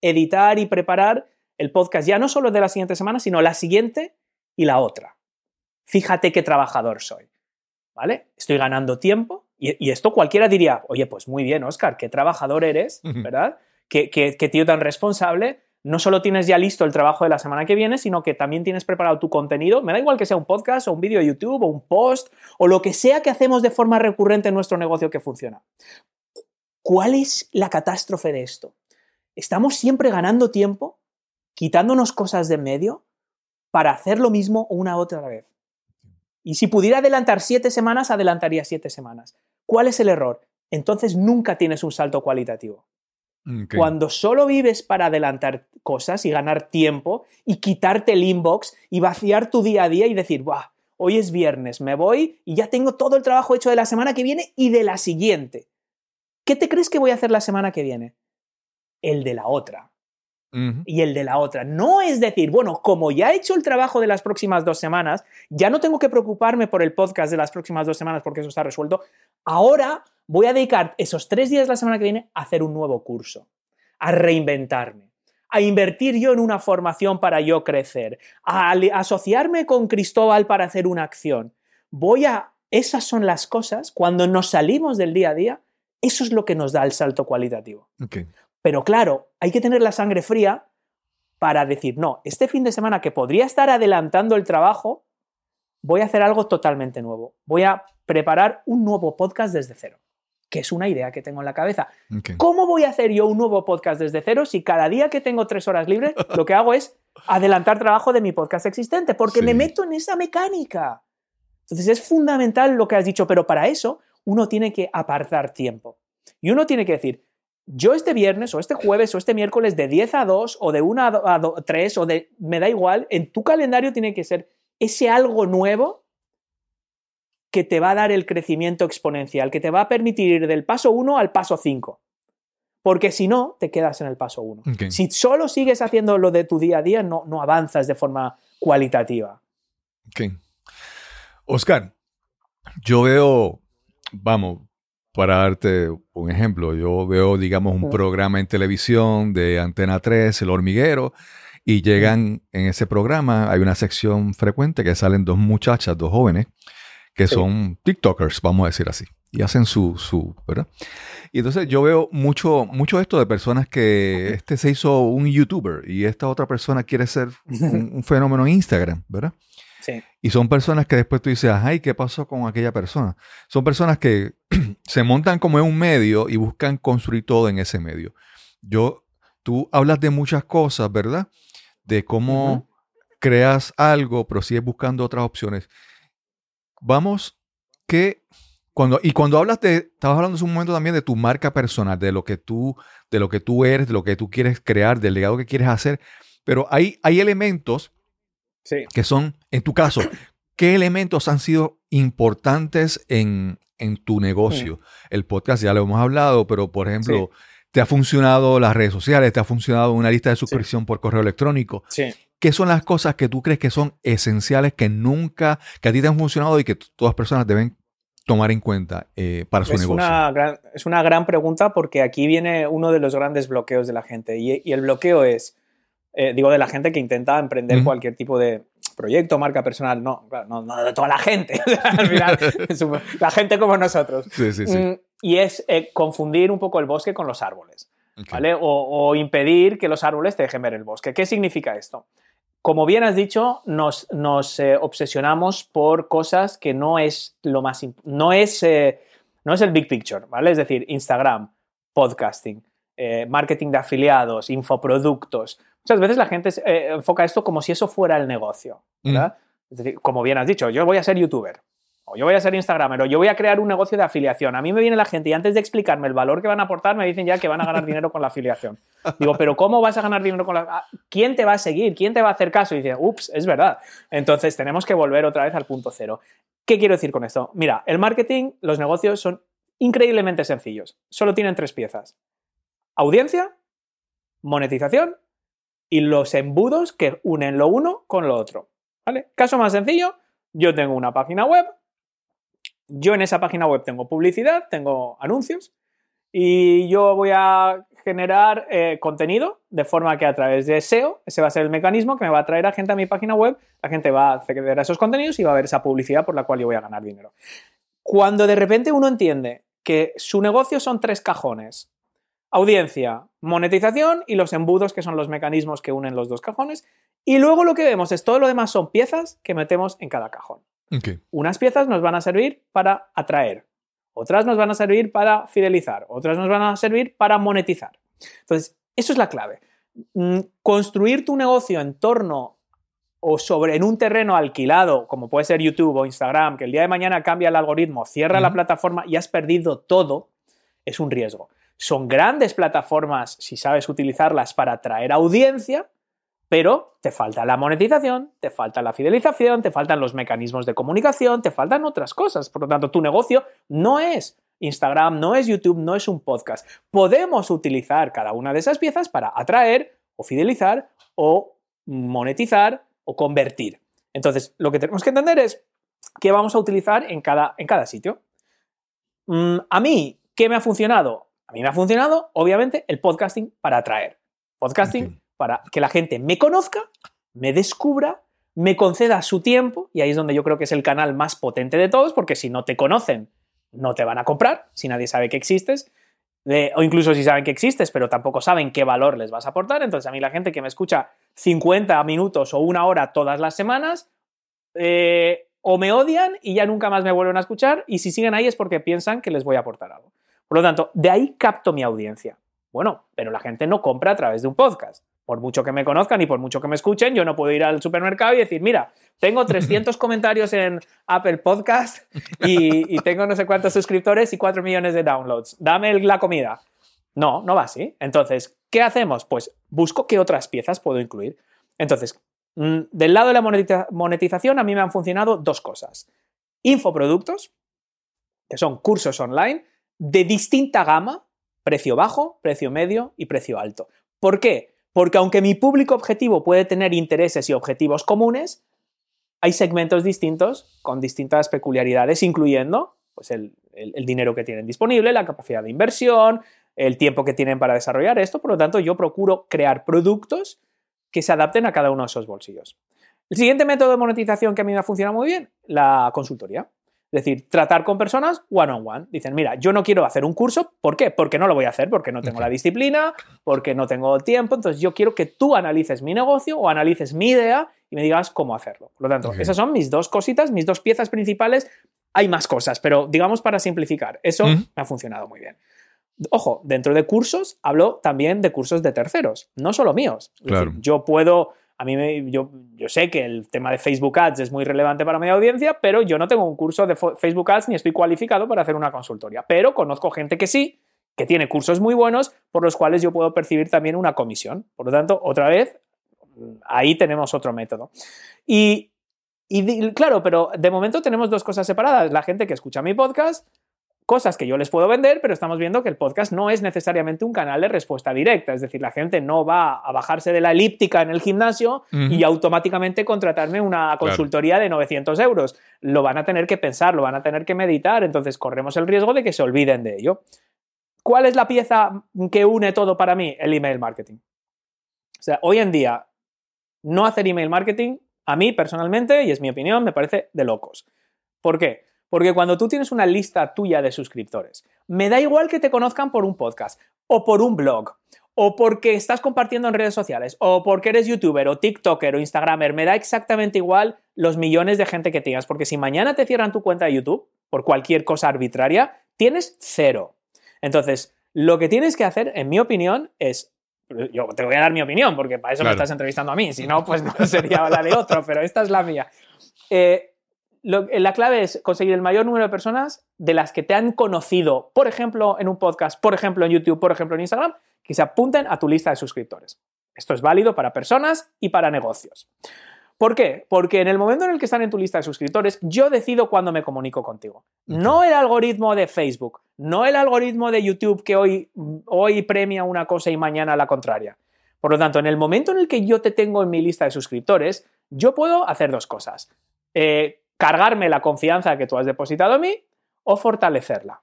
editar y preparar el podcast ya no solo de la siguiente semana, sino la siguiente y la otra. Fíjate qué trabajador soy. ¿Vale? Estoy ganando tiempo y, y esto cualquiera diría, oye, pues muy bien, Oscar, qué trabajador eres. ¿verdad? Qué, qué- qué tío tan responsable. No solo tienes ya listo el trabajo de la semana que viene, sino que también tienes preparado tu contenido. Me da igual que sea un podcast o un vídeo de YouTube o un post o lo que sea que hacemos de forma recurrente en nuestro negocio que funciona. ¿Cuál es la catástrofe de esto? Estamos siempre ganando tiempo, quitándonos cosas de en medio para hacer lo mismo una otra vez. Y si pudiera adelantar siete semanas, adelantaría siete semanas. ¿Cuál es el error? Entonces nunca tienes un salto cualitativo. Cuando solo vives para adelantar cosas y ganar tiempo y quitarte el inbox y vaciar tu día a día y decir, Buah, hoy es viernes, me voy y ya tengo todo el trabajo hecho de la semana que viene y de la siguiente. ¿Qué te crees que voy a hacer la semana que viene? El de la otra Y el de la otra. No es decir, bueno, como ya he hecho el trabajo de las próximas dos semanas, ya no tengo que preocuparme por el podcast de las próximas dos semanas porque eso está resuelto. Ahora voy a dedicar esos tres días la semana que viene a hacer un nuevo curso, a reinventarme, a invertir yo en una formación para yo crecer, a asociarme con Cristóbal para hacer una acción. Voy a... Esas son las cosas, cuando nos salimos del día a día, eso es lo que nos da el salto cualitativo. Pero claro, hay que tener la sangre fría para decir, no, este fin de semana que podría estar adelantando el trabajo, voy a hacer algo totalmente nuevo. Voy a preparar un nuevo podcast desde cero, que es una idea que tengo en la cabeza. ¿Cómo voy a hacer yo un nuevo podcast desde cero si cada día que tengo tres horas libres lo que hago es adelantar trabajo de mi podcast existente? Porque Sí. me meto en esa mecánica. Entonces es fundamental lo que has dicho, pero para eso uno tiene que apartar tiempo. Y uno tiene que decir, yo este viernes o este jueves o este miércoles de 10 a 2 o de 1 a do- a do- 3 o de... Me da igual, en tu calendario tiene que ser ese algo nuevo que te va a dar el crecimiento exponencial, que te va a permitir ir del paso 1 al paso 5. Porque si no, te quedas en el paso 1. Ok. Si solo sigues haciendo lo de tu día a día, no, no avanzas de forma cualitativa. Ok. Oscar, yo veo, vamos, para darte un ejemplo, yo veo, digamos, un programa en televisión de Antena 3, El Hormiguero, y llegan en ese programa, hay una sección frecuente que salen dos muchachas, dos jóvenes, que Sí. son TikTokers, vamos a decir así. y hacen su, su, ¿verdad? Y entonces yo veo mucho, mucho esto de personas que este se hizo un youtuber y esta otra persona quiere ser un, un fenómeno en Instagram, ¿verdad? Sí. Y son personas que después tú dices, ay, ¿qué pasó con aquella persona? Son personas que se montan como en un medio y buscan construir todo en ese medio. Yo, tú hablas de muchas cosas, ¿verdad? De cómo creas algo, pero sigues buscando otras opciones. Vamos, que cuando, y cuando hablas de, estabas hablando hace un momento también de tu marca personal, de lo que tú, de lo que tú eres, de lo que tú quieres crear, del legado que quieres hacer, pero hay, hay elementos Sí. que son, en tu caso, ¿qué elementos han sido importantes en, en tu negocio? El podcast ya lo hemos hablado, pero por ejemplo, ¿te ha funcionado las redes sociales? ¿Te ha funcionado una lista de suscripción por correo electrónico? Sí. ¿Qué son las cosas que tú crees que son esenciales, que nunca, que a ti te han funcionado y que todas las personas deben tomar en cuenta eh, para su Es negocio? una, gran, es una gran pregunta porque aquí viene uno de los grandes bloqueos de la gente. Y, y el bloqueo es, eh, digo, de la gente que intenta emprender cualquier tipo de proyecto, marca personal. No, claro, no, no de toda la gente. Al final, la gente como nosotros. Sí, sí, sí. Mm, y es eh, confundir un poco el bosque con los árboles. Ok. ¿vale? O, o impedir que los árboles te dejen ver el bosque. ¿Qué significa esto? Como bien has dicho, nos, nos, eh, obsesionamos por cosas que no es lo más no es no es el big picture, ¿vale? Es decir, Instagram, podcasting, marketing de afiliados, infoproductos. Muchas veces la gente eh, enfoca esto como si eso fuera el negocio, ¿verdad? Es decir, como bien has dicho, yo voy a ser youtuber, o yo voy a ser instagramer, o yo voy a crear un negocio de afiliación. A mí me viene la gente y antes de explicarme el valor que van a aportar, me dicen ya que van a ganar dinero con la afiliación. Digo, pero ¿cómo vas a ganar dinero con la... ah, ¿Quién te va a seguir? ¿Quién te va a hacer caso? Y dice, ups, es verdad. Entonces tenemos que volver otra vez al punto cero. ¿Qué quiero decir con esto? Mira, el marketing, los negocios son increíblemente sencillos. Solo tienen tres piezas. Audiencia, monetización y los embudos que unen lo uno con lo otro. ¿Vale? Caso más sencillo, yo tengo una página web, yo en esa página web tengo publicidad, tengo anuncios y yo voy a generar eh, contenido de forma que a través de SEO, ese va a ser el mecanismo que me va a traer a gente a mi página web, la gente va a acceder a esos contenidos y va a ver esa publicidad por la cual yo voy a ganar dinero. Cuando de repente uno entiende que su negocio son tres cajones, audiencia, monetización y los embudos que son los mecanismos que unen los dos cajones, y luego lo que vemos es todo lo demás son piezas que metemos en cada cajón. Unas piezas nos van a servir para atraer, otras nos van a servir para fidelizar, otras nos van a servir para monetizar. Entonces, eso es la clave. Mm, Construir tu negocio en torno o sobre en un terreno alquilado, como puede ser YouTube o Instagram, que el día de mañana cambia el algoritmo, cierra la plataforma y has perdido todo, es un riesgo. Son grandes plataformas si sabes utilizarlas para atraer audiencia, pero te falta la monetización, te falta la fidelización, te faltan los mecanismos de comunicación, te faltan otras cosas. Por lo tanto, tu negocio no es Instagram, no es YouTube, no es un podcast. Podemos utilizar cada una de esas piezas para atraer o fidelizar o monetizar o convertir. Entonces, lo que tenemos que entender es qué vamos a utilizar en cada, en cada sitio. Mm, a mí, ¿qué me ha funcionado? A mí me ha funcionado, obviamente, el podcasting para atraer. Podcasting para que la gente me conozca, me descubra, me conceda su tiempo, y ahí es donde yo creo que es el canal más potente de todos, porque si no te conocen, no te van a comprar, si nadie sabe que existes, de- o incluso si saben que existes, pero tampoco saben qué valor les vas a aportar. Entonces, a mí la gente que me escucha 50 minutos o una hora todas las semanas, eh, o me odian y ya nunca más me vuelven a escuchar, y si siguen ahí es porque piensan que les voy a aportar algo. Por lo tanto, de ahí capto mi audiencia. Bueno, pero la gente no compra a través de un podcast. Por mucho que me conozcan y por mucho que me escuchen, yo no puedo ir al supermercado y decir, mira, tengo 300 comentarios en Apple Podcast y, y tengo no sé cuántos suscriptores y 4 millones de downloads. Dame la comida. No, no va así. Entonces, ¿qué hacemos? Pues busco qué otras piezas puedo incluir. Entonces, mm, del lado de la monetiza- monetización, a mí me han funcionado dos cosas. Infoproductos, que son cursos online de distinta gama, precio bajo, precio medio y precio alto. ¿Por qué? Porque aunque mi público objetivo puede tener intereses y objetivos comunes, hay segmentos distintos con distintas peculiaridades, incluyendo pues, el, el- dinero que tienen disponible, la capacidad de inversión, el tiempo que tienen para desarrollar esto. Por lo tanto, yo procuro crear productos que se adapten a cada uno de esos bolsillos. El siguiente método de monetización que a mí me ha funcionado muy bien, la consultoría. Es decir, tratar con personas one on one. Dicen, mira, yo no quiero hacer un curso. ¿Por qué? Porque no lo voy a hacer, porque no tengo la disciplina, porque no tengo tiempo. Entonces yo quiero que tú analices mi negocio o analices mi idea y me digas cómo hacerlo. Por lo tanto, esas son mis dos cositas, mis dos piezas principales. Hay más cosas, pero digamos para simplificar, eso me ha funcionado muy bien. Ojo, dentro de cursos hablo también de cursos de terceros, no solo míos. Claro. decir, yo puedo, a mí yo, yo sé que el tema de Facebook Ads es muy relevante para mi audiencia, pero yo no tengo un curso de Facebook Ads ni estoy cualificado para hacer una consultoría. Pero conozco gente que sí, que tiene cursos muy buenos por los cuales yo puedo percibir también una comisión. Por lo tanto, otra vez, ahí tenemos otro método. Y, y claro, pero de momento tenemos dos cosas separadas. La gente que escucha mi podcast, cosas que yo les puedo vender, pero estamos viendo que el podcast no es necesariamente un canal de respuesta directa. Es decir, la gente no va a bajarse de la elíptica en el gimnasio y automáticamente contratarme una consultoría de 900 euros. Lo van a tener que pensar, lo van a tener que meditar, entonces corremos el riesgo de que se olviden de ello. ¿Cuál es la pieza que une todo para mí? El email marketing. O sea, hoy en día, no hacer email marketing, a mí personalmente, y es mi opinión, me parece de locos. ¿Por qué? Porque cuando tú tienes una lista tuya de suscriptores, me da igual que te conozcan por un podcast, o por un blog, o porque estás compartiendo en redes sociales, o porque eres youtuber, o tiktoker, o instagramer, me da exactamente igual los millones de gente que tengas, porque si mañana te cierran tu cuenta de YouTube por cualquier cosa arbitraria, tienes cero. Entonces, lo que tienes que hacer, en mi opinión, es yo te voy a dar mi opinión, porque para eso Claro. me estás entrevistando a mí, si no, pues no sería la de otro, pero esta es la mía. Eh, lo- la clave es conseguir el mayor número de personas de las que te han conocido, por ejemplo, en un podcast, por ejemplo, en YouTube, por ejemplo, en Instagram, que se apunten a tu lista de suscriptores. Esto es válido para personas y para negocios. ¿Por qué? Porque en el momento en el que están en tu lista de suscriptores, yo decido cuándo me comunico contigo. No el algoritmo de Facebook, no el algoritmo de YouTube que hoy, hoy premia una cosa y mañana la contraria. Por lo tanto, en el momento en el que yo te tengo en mi lista de suscriptores, yo puedo hacer dos cosas. Eh, cargarme la confianza que tú has depositado en mí o fortalecerla.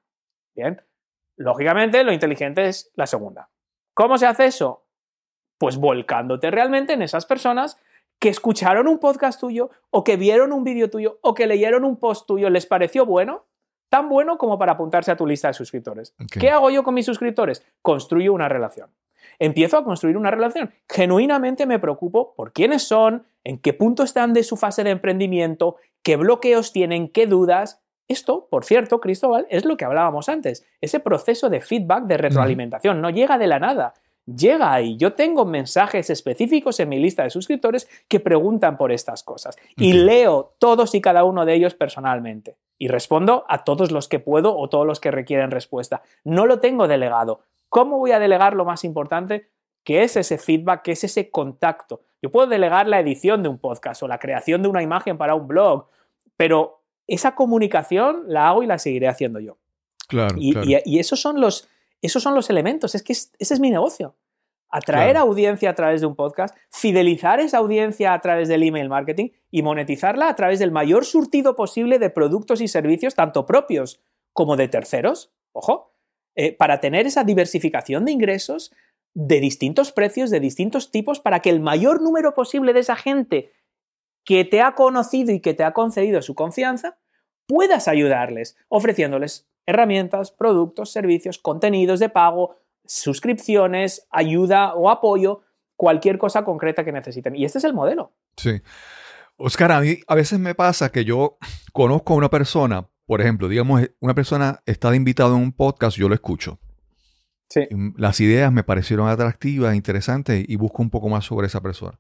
Bien. Lógicamente, lo inteligente es la segunda. ¿Cómo se hace eso? Pues volcándote realmente en esas personas que escucharon un podcast tuyo o que vieron un vídeo tuyo o que leyeron un post tuyo, les pareció bueno, tan bueno como para apuntarse a tu lista de suscriptores. ¿Qué hago yo con mis suscriptores? Construyo una relación. Empiezo a construir una relación. Genuinamente me preocupo por quiénes son, en qué punto están de su fase de emprendimiento, qué bloqueos tienen, qué dudas. Esto, por cierto, Cristóbal, es lo que hablábamos antes. Ese proceso de feedback, de retroalimentación, no llega de la nada. Llega ahí. Yo tengo mensajes específicos en mi lista de suscriptores que preguntan por estas cosas. Y leo todos y cada uno de ellos personalmente. Y respondo a todos los que puedo o todos los que requieren respuesta. No lo tengo delegado. ¿Cómo voy a delegar lo más importante? Que es ese feedback, que es ese contacto. Yo puedo delegar la edición de un podcast o la creación de una imagen para un blog, pero esa comunicación la hago y la seguiré haciendo yo. Claro, Y, claro. y- y esos, son los, esos son los elementos, es que es- ese es mi negocio. Atraer Claro. audiencia a través de un podcast, fidelizar esa audiencia a través del email marketing y monetizarla a través del mayor surtido posible de productos y servicios, tanto propios como de terceros, ojo, eh, para tener esa diversificación de ingresos de distintos precios, de distintos tipos, para que el mayor número posible de esa gente que te ha conocido y que te ha concedido su confianza, puedas ayudarles, ofreciéndoles herramientas, productos, servicios, contenidos de pago, suscripciones, ayuda o apoyo, cualquier cosa concreta que necesiten. Y este es el modelo. Sí. Oscar, a mí a veces me pasa que yo conozco a una persona, por ejemplo, digamos, una persona está de invitado en un podcast, yo lo escucho. Sí. Las ideas me parecieron atractivas, interesantes y busco un poco más sobre esa persona.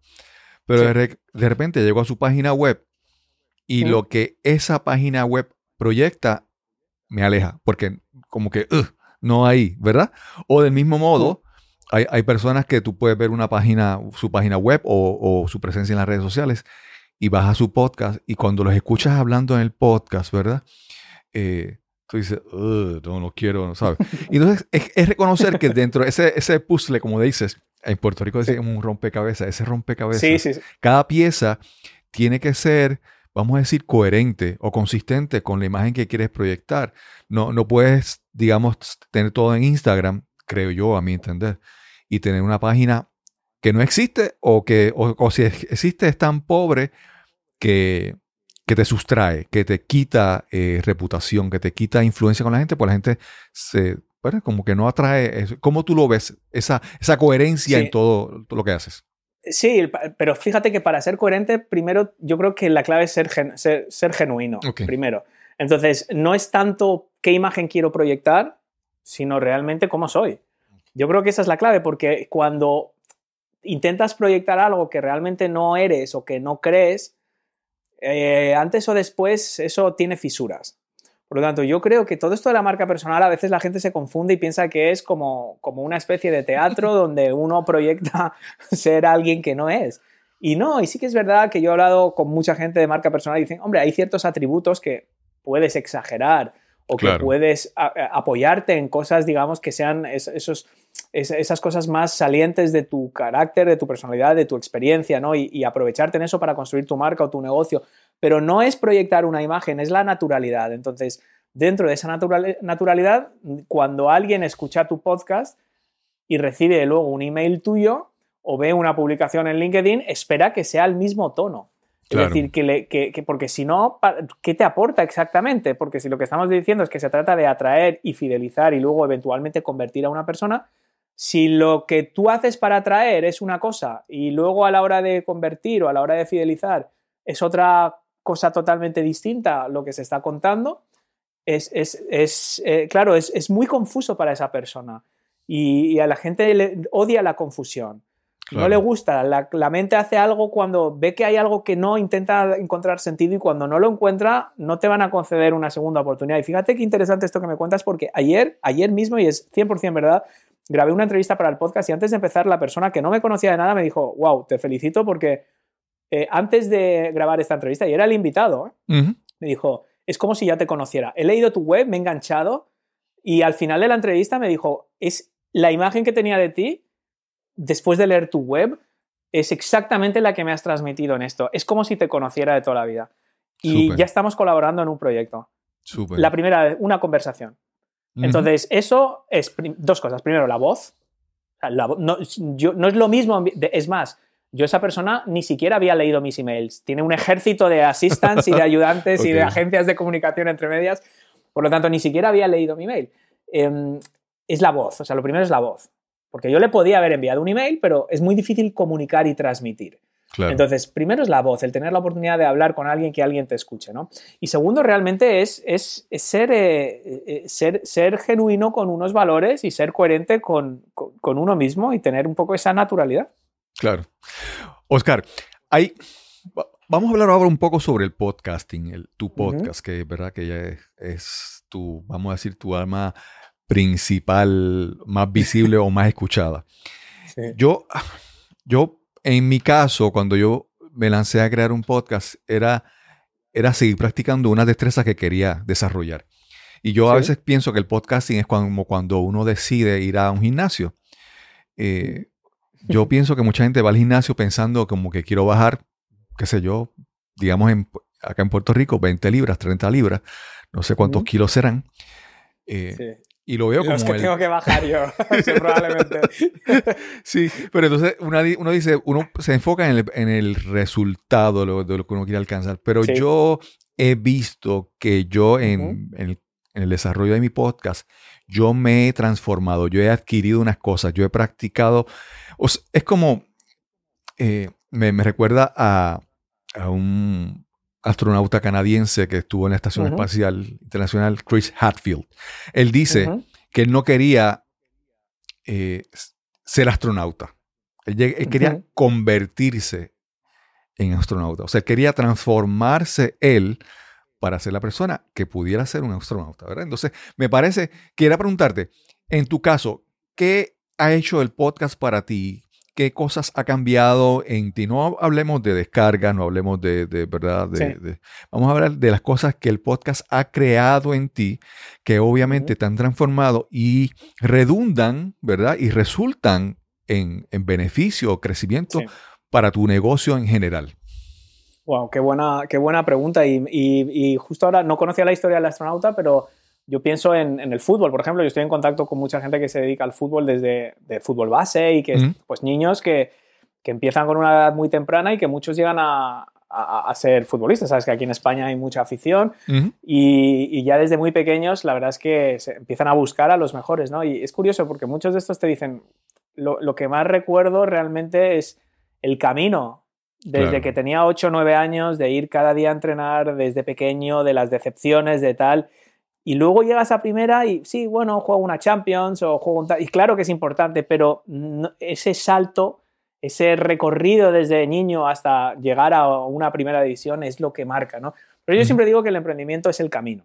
Pero Sí. de, re- de repente llego a su página web y lo que esa página web proyecta me aleja, porque como que no hay, ¿verdad? O del mismo modo, hay, hay personas que tú puedes ver una página, su página web o, o su presencia en las redes sociales y vas a su podcast y cuando los escuchas hablando en el podcast, ¿verdad? Eh, tú dices, "Ugh, no, no quiero, no sabes. Y entonces es, es reconocer que dentro de ese, ese puzzle, como dices, en Puerto Rico decimos un rompecabezas, ese rompecabezas, Sí, sí, sí. cada pieza tiene que ser, vamos a decir, coherente o consistente con la imagen que quieres proyectar. No, no puedes, digamos, tener todo en Instagram, creo yo, a mi entender, y tener una página que no existe o que, o, o si existe es tan pobre que, que te sustrae, que te quita eh, reputación, que te quita influencia con la gente, pues la gente se, bueno, como que no atrae. eso. ¿Cómo tú lo ves? Esa, esa coherencia Sí. en todo, todo lo que haces. Sí, pero fíjate que para ser coherente, primero yo creo que la clave es ser, gen- ser, ser genuino, primero. Entonces, no es tanto qué imagen quiero proyectar, sino realmente cómo soy. Yo creo que esa es la clave, porque cuando intentas proyectar algo que realmente no eres o que no crees, eh, antes o después eso tiene fisuras. Por lo tanto, yo creo que todo esto de la marca personal a veces la gente se confunde y piensa que es como, como una especie de teatro donde uno proyecta ser alguien que no es. Y no, y sí que es verdad que yo he hablado con mucha gente de marca personal y dicen, hombre, hay ciertos atributos que puedes exagerar o que puedes a- a- apoyarte en cosas, digamos, que sean es- esos, es- esas cosas más salientes de tu carácter, de tu personalidad, de tu experiencia, ¿no? Y, y aprovecharte en eso para construir tu marca o tu negocio. Pero no es proyectar una imagen, es la naturalidad. Entonces, dentro de esa natural- naturalidad, cuando alguien escucha tu podcast y recibe luego un email tuyo o ve una publicación en LinkedIn, espera que sea el mismo tono. Es Claro. decir, que, le- que- que- porque si no, ¿qué te aporta exactamente? Porque si lo que estamos diciendo es que se trata de atraer y fidelizar y luego eventualmente convertir a una persona, si lo que tú haces para atraer es una cosa y luego a la hora de convertir o a la hora de fidelizar es otra cosa totalmente distinta a lo que se está contando, es, es- es, eh, claro, es, es muy confuso para esa persona y, y a la gente le odia la confusión. No le gusta, la, la mente hace algo cuando ve que hay algo que no intenta encontrar sentido y cuando no lo encuentra no te van a conceder una segunda oportunidad. Y fíjate qué interesante esto que me cuentas porque ayer, ayer mismo, y es 100% verdad, grabé una entrevista para el podcast y antes de empezar la persona que no me conocía de nada me dijo, wow, te felicito porque eh, antes de grabar esta entrevista, y era el invitado, ¿eh? Me dijo, es como si ya te conociera. He leído tu web, me he enganchado y al final de la entrevista me dijo, es la imagen que tenía de ti después de leer tu web es exactamente la que me has transmitido en esto. Es como si te conociera de toda la vida. Y ya estamos colaborando en un proyecto. La primera, una conversación. Entonces, eso es dos cosas. Primero, la voz. La no, yo- no es lo mismo, es más, yo esa persona ni siquiera había leído mis emails. Tiene un ejército de assistants y de ayudantes y de agencias de comunicación entre medias. Por lo tanto, ni siquiera había leído mi email. Em, es la voz. O sea, lo primero es la voz. Porque yo le podía haber enviado un email, pero es muy difícil comunicar y transmitir. Claro. Entonces, primero es la voz, el tener la oportunidad de hablar con alguien que alguien te escuche, ¿no? Y segundo, realmente es, es, es ser, eh, eh, ser, ser genuino con unos valores y ser coherente con, con- con uno mismo y tener un poco esa naturalidad. Claro. Oscar, hay, va- vamos a hablar ahora un poco sobre el podcasting, el, tu podcast, que es verdad que ya es, es tu, vamos a decir, tu arma principal, más visible o más escuchada. Yo, yo, en mi caso, cuando yo me lancé a crear un podcast, era, era seguir practicando unas destrezas que quería desarrollar. Y yo a Sí. veces pienso que el podcasting es como cuando uno decide ir a un gimnasio. Eh, yo pienso que mucha gente va al gimnasio pensando como que quiero bajar, qué sé yo, digamos en, acá en Puerto Rico, 20 libras, 30 libras, no sé cuántos kilos serán. Eh, Y lo veo como Los que tengo que bajar yo, probablemente. Sí, pero entonces una uno dice, uno se enfoca en el, en el resultado de lo, de lo que uno quiere alcanzar, pero Sí. yo he visto que yo en, el, en el desarrollo de mi podcast, yo me he transformado, yo he adquirido unas cosas, yo he practicado, o es como, eh, me, me recuerda a, a un astronauta canadiense que estuvo en la Estación. Espacial Internacional, Chris Hadfield. Él dice que él no quería eh, ser astronauta. Él, quería convertirse en astronauta. O sea, él quería transformarse él para ser la persona que pudiera ser un astronauta, ¿verdad? Entonces, me parece, quería preguntarte, en tu caso, ¿qué ha hecho el podcast para ti? ¿Qué cosas ha cambiado en ti? No hablemos de descarga, no hablemos de, de verdad, de, Sí. de- vamos a hablar de las cosas que el podcast ha creado en ti, que obviamente Ujú. te han transformado y redundan, ¿verdad? Y resultan en, en beneficio o crecimiento Sí. para tu negocio en general. Wow, qué buena, qué buena pregunta. Y, y- y justo ahora no conocía la historia del astronauta, pero yo pienso en, en el fútbol. Por ejemplo, yo estoy en contacto con mucha gente que se dedica al fútbol desde de fútbol base y que, Ujú. pues, niños que, que empiezan con una edad muy temprana y que muchos llegan a, a, a ser futbolista. Sabes que aquí en España hay mucha afición y, y ya desde muy pequeños la verdad es que se empiezan a buscar a los mejores, ¿no? Y es curioso porque muchos de estos te dicen, lo, lo que más recuerdo realmente es el camino, desde Claro. que tenía 8 o 9 años, de ir cada día a entrenar desde pequeño, de las decepciones, de tal. Y luego llegas a primera y sí, bueno, juego una Champions o juego un tal. Y claro que es importante, pero no- ese salto, ese recorrido desde niño hasta llegar a una primera división es lo que marca, ¿no? Pero yo siempre digo que el emprendimiento es el camino.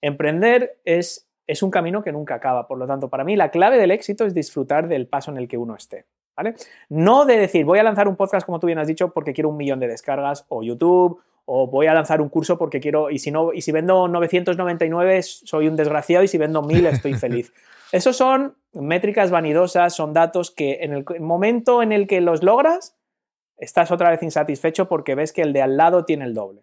Emprender es, es un camino que nunca acaba. Por lo tanto, para mí la clave del éxito es disfrutar del paso en el que uno esté. ¿vale? No de decir, voy a lanzar un podcast, como tú bien has dicho, porque quiero un millón de descargas, o YouTube, o voy a lanzar un curso porque quiero, y si, no, y si vendo 999 soy un desgraciado, y si vendo 1000 estoy feliz. Esos son métricas vanidosas, son datos que en el momento en el que los logras, estás otra vez insatisfecho porque ves que el de al lado tiene el doble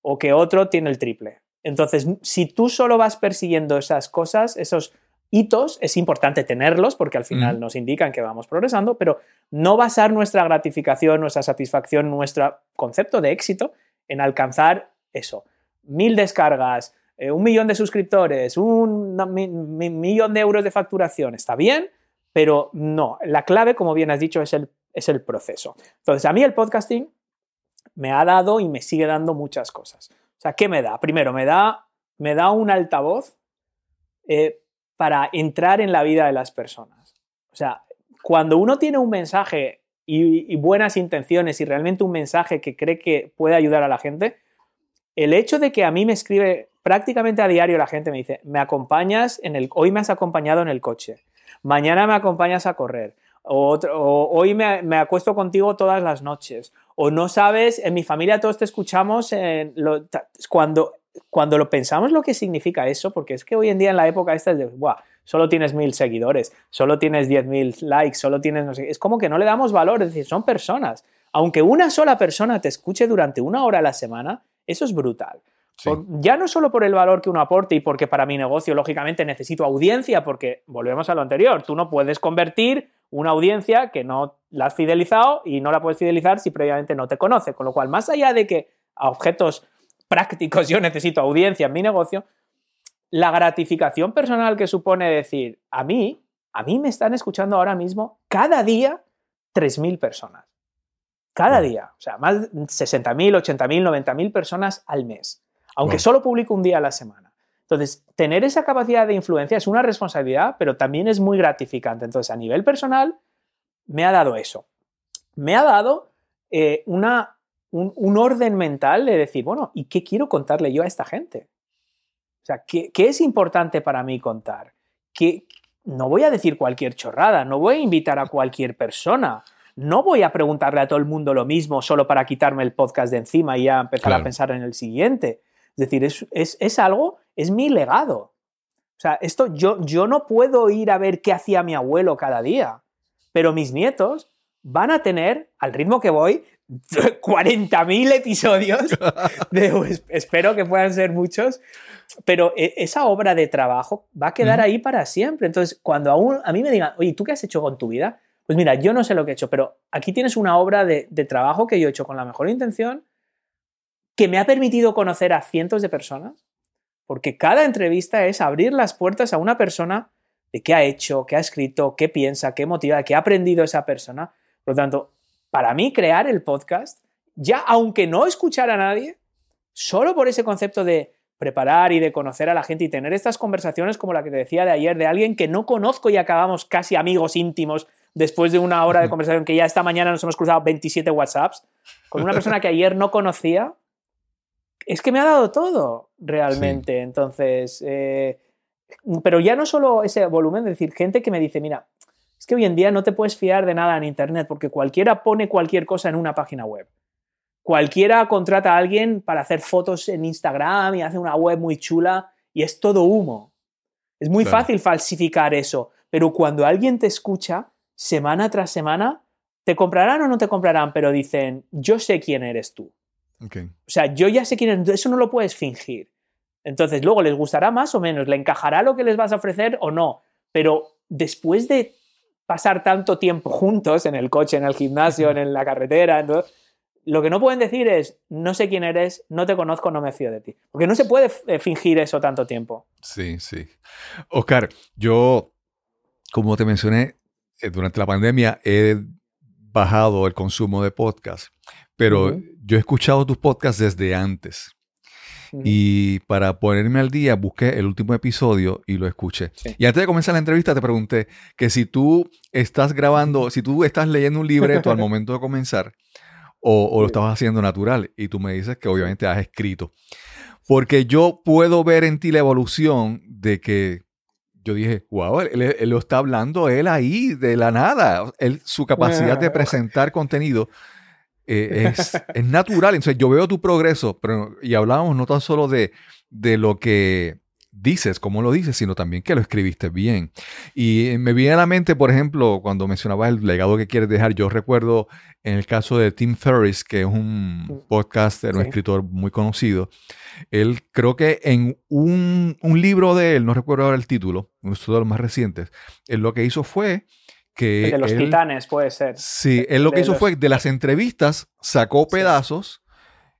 o que otro tiene el triple. Entonces, si tú solo vas persiguiendo esas cosas, esos hitos, es importante tenerlos porque al final nos indican que vamos progresando, pero no basar nuestra gratificación, nuestra satisfacción, nuestro concepto de éxito en alcanzar eso. Mil descargas, eh, un millón de suscriptores, un millón de euros de facturación. Está bien, pero no. La clave, como bien has dicho, es el, es el proceso. Entonces, a mí el podcasting me ha dado y me sigue dando muchas cosas. O sea, ¿qué me da? Primero, me da, me da un altavoz eh, para entrar en la vida de las personas. O sea, cuando uno tiene un mensaje y, buenas intenciones y realmente un mensaje que cree que puede ayudar a la gente, el hecho de que a mí me escribe prácticamente a diario la gente me dice, me acompañas en el, hoy me has acompañado en el coche, mañana me acompañas a correr, o, hoy me, acuesto contigo todas las noches, o no sabes, en mi familia todos te escuchamos, cuando, cuando lo pensamos lo que significa eso, porque es que hoy en día en la época esta es de, "Buah, solo tienes mil seguidores, solo tienes 10.000 likes, solo tienes, no sé, qué". es como que no le damos valor, es decir, son personas. Aunque una sola persona te escuche durante una hora a la semana, eso es brutal. Sí. Por- ya no solo por el valor que uno aporte y porque para mi negocio, lógicamente, necesito audiencia, porque volvemos a lo anterior, tú no puedes convertir una audiencia que no la has fidelizado y no la puedes fidelizar si previamente no te conoce. Con lo cual, más allá de que a objetos prácticos yo necesito audiencia en mi negocio, la gratificación personal que supone decir, a mí, a mí me están escuchando ahora mismo cada día 3.000 personas. Cada día. O sea, más de 60.000, 80.000, 90.000 personas al mes. Aunque solo publico un día a la semana. Entonces, tener esa capacidad de influencia es una responsabilidad, pero también es muy gratificante. Entonces, a nivel personal, me ha dado eso. Me ha dado eh, una, un, un orden mental de decir, bueno, ¿y qué quiero contarle yo a esta gente? O sea, ¿qué, qué es importante para mí contar? Que no voy a decir cualquier chorrada, no voy a invitar a cualquier persona, no voy a preguntarle a todo el mundo lo mismo solo para quitarme el podcast de encima y ya empezar Claro. a pensar en el siguiente. Es decir, es, es, es algo, es mi legado. O sea, esto yo, yo no puedo ir a ver qué hacía mi abuelo cada día, pero mis nietos van a tener, al ritmo que voy, 40.000 episodios. de- pues, espero que puedan ser muchos, pero e- esa obra de trabajo va a quedar ahí para siempre. Entonces, cuando a, un- a mí me digan, oye, ¿tú qué has hecho con tu vida? Pues mira, yo no sé lo que he hecho, pero aquí tienes una obra de, de trabajo que yo he hecho con la mejor intención, que me ha permitido conocer a cientos de personas, porque cada entrevista es abrir las puertas a una persona de qué ha hecho, qué ha escrito, qué piensa, qué motiva, qué ha aprendido esa persona. Por lo tanto, para mí crear el podcast, ya aunque no escuchar a nadie, solo por ese concepto de preparar y de conocer a la gente y tener estas conversaciones como la que te decía de ayer, de alguien que no conozco y acabamos casi amigos íntimos después de una hora de conversación que ya esta mañana nos hemos cruzado 27 WhatsApps, con una persona que ayer no conocía, es que me ha dado todo realmente. Entonces, eh, pero ya no solo ese volumen, es decir, gente que me dice, mira, es que hoy en día no te puedes fiar de nada en Internet porque cualquiera pone cualquier cosa en una página web. Cualquiera contrata a alguien para hacer fotos en Instagram y hace una web muy chula y es todo humo. Es muy Claro. fácil falsificar eso, pero cuando alguien te escucha semana tras semana, te comprarán o no te comprarán, pero dicen, yo sé quién eres tú. O sea, yo ya sé quién es, eso no lo puedes fingir. Entonces, luego les gustará más o menos, le encajará lo que les vas a ofrecer o no, pero después de pasar tanto tiempo juntos en el coche, en el gimnasio, en la carretera, entonces, Lo que no pueden decir es, no sé quién eres, no te conozco, no me fío de ti. Porque no se puede eh, fingir eso tanto tiempo. Sí, sí. Oscar, yo, como te mencioné, eh, durante la pandemia he bajado el consumo de podcast, pero yo he escuchado tus podcasts desde antes. Y para ponerme al día, busqué el último episodio y lo escuché. Sí. Y antes de comenzar la entrevista, te pregunté que si tú estás grabando, si tú estás leyendo un libreto al momento de comenzar o, o lo estabas haciendo natural. Y tú me dices que obviamente has escrito. Porque yo puedo ver en ti la evolución de que yo dije, wow, él, él- él lo está hablando él ahí de la nada. Él, su capacidad de presentar contenido eh, es, es natural. Entonces yo veo tu progreso, pero, y hablábamos no tan solo de, de lo que dices, cómo lo dices, sino también que lo escribiste bien. Y eh, me viene a la mente, por ejemplo, cuando mencionabas el legado que quieres dejar, yo recuerdo en el caso de Tim Ferriss, que es un podcaster, un Sí. escritor muy conocido, él creo que en un, un libro de él, no recuerdo ahora el título, uno de los más recientes, él lo que hizo fue que... El de los él- titanes puede ser. Sí, él lo que hizo los- fue de las entrevistas, sacó pedazos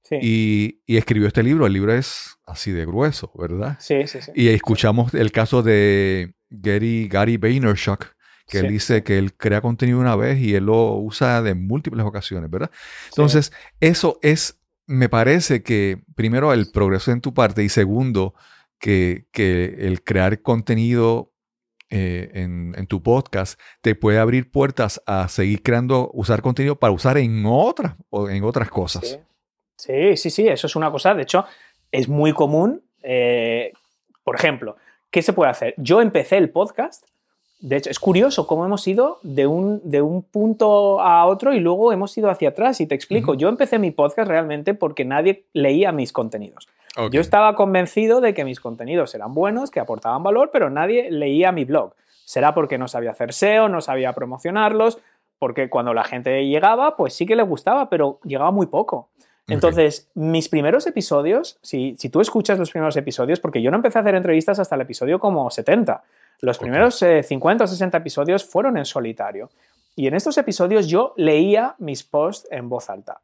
Sí, y, y escribió este libro. El libro es así de grueso, ¿verdad? sí, sí. sí. Y escuchamos el caso de Gary, Gary Vaynerchuk, que él dice que él crea contenido una vez y él lo usa de múltiples ocasiones, ¿verdad? Entonces, eso es, me parece que primero el progreso en tu parte y segundo, que, que el crear contenido eh, en, en tu podcast te puede abrir puertas a seguir creando, usar contenido para usar en otras, en otras cosas. Sí. sí, sí, sí, eso es una cosa. De hecho, es muy común. eh, por ejemplo, ¿qué se puede hacer? Yo empecé el podcast. De hecho, es curioso cómo hemos ido de un, de un punto a otro y luego hemos ido hacia atrás. Y te explico, yo empecé mi podcast realmente porque nadie leía mis contenidos. Yo estaba convencido de que mis contenidos eran buenos, que aportaban valor, pero nadie leía mi blog. Será porque no sabía hacer SEO, no sabía promocionarlos, porque cuando la gente llegaba, pues sí que le gustaba, pero llegaba muy poco. Entonces, mis primeros episodios, si, si tú escuchas los primeros episodios, porque yo no empecé a hacer entrevistas hasta el episodio como 70, los primeros eh, 50 o 60 episodios fueron en solitario. Y en estos episodios yo leía mis posts en voz alta.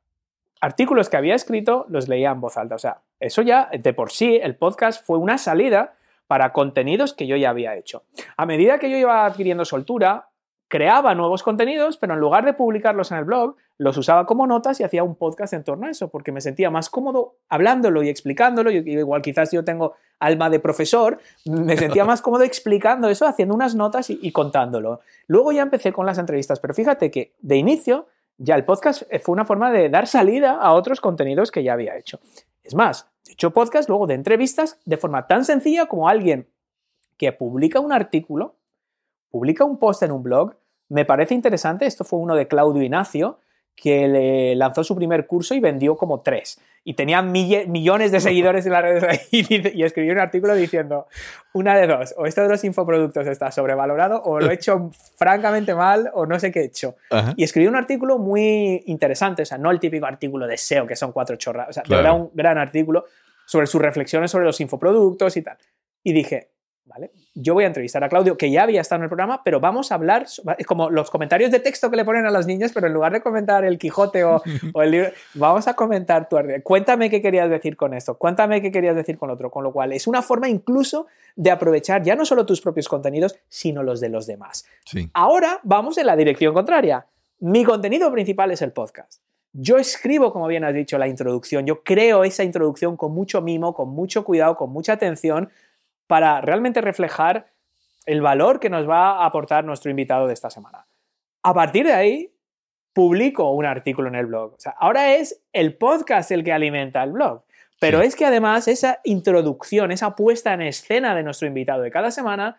Artículos que había escrito los leía en voz alta. O sea, eso ya de por sí, el podcast fue una salida para contenidos que yo ya había hecho. A medida que yo iba adquiriendo soltura, creaba nuevos contenidos, pero en lugar de publicarlos en el blog, los usaba como notas y hacía un podcast en torno a eso, porque me sentía más cómodo hablándolo y explicándolo. Igual quizás yo tengo alma de profesor, me sentía más cómodo explicando eso, haciendo unas notas y, y contándolo. Luego ya empecé con las entrevistas, pero fíjate que de inicio ya el podcast fue una forma de dar salida a otros contenidos que ya había hecho. Es más, he hecho podcast luego de entrevistas de forma tan sencilla como alguien que publica un artículo, publica un post en un blog, me parece interesante, esto fue uno de Claudio Ignacio, que le lanzó su primer curso y vendió como tres. Y tenía mille- millones de seguidores en las redes y, y escribió un artículo diciendo, una de dos, o esto de los infoproductos está sobrevalorado, o lo he hecho francamente mal, o no sé qué he hecho. Ajá. Y escribió un artículo muy interesante, o sea, no el típico artículo de SEO que son cuatro chorras, o sea, Claro. verdad un gran artículo sobre sus reflexiones sobre los infoproductos y tal. Y dije, vale, yo voy a entrevistar a Claudio, que ya había estado en el programa, pero vamos a hablar, como los comentarios de texto que le ponen a las niñas, pero en lugar de comentar el Quijote o, o el libro, vamos a comentar tu arte. Cuéntame qué querías decir con esto, cuéntame qué querías decir con otro, con lo cual es una forma incluso de aprovechar ya no solo tus propios contenidos, sino los de los demás. Sí. Ahora vamos en la dirección contraria. Mi contenido principal es el podcast. Yo escribo, como bien has dicho, la introducción. Yo creo esa introducción con mucho mimo, con mucho cuidado, con mucha atención, para realmente reflejar el valor que nos va a aportar nuestro invitado de esta semana. A partir de ahí, publico un artículo en el blog. O sea, ahora es el podcast el que alimenta el blog. Pero Sí. es que además esa introducción, esa puesta en escena de nuestro invitado de cada semana,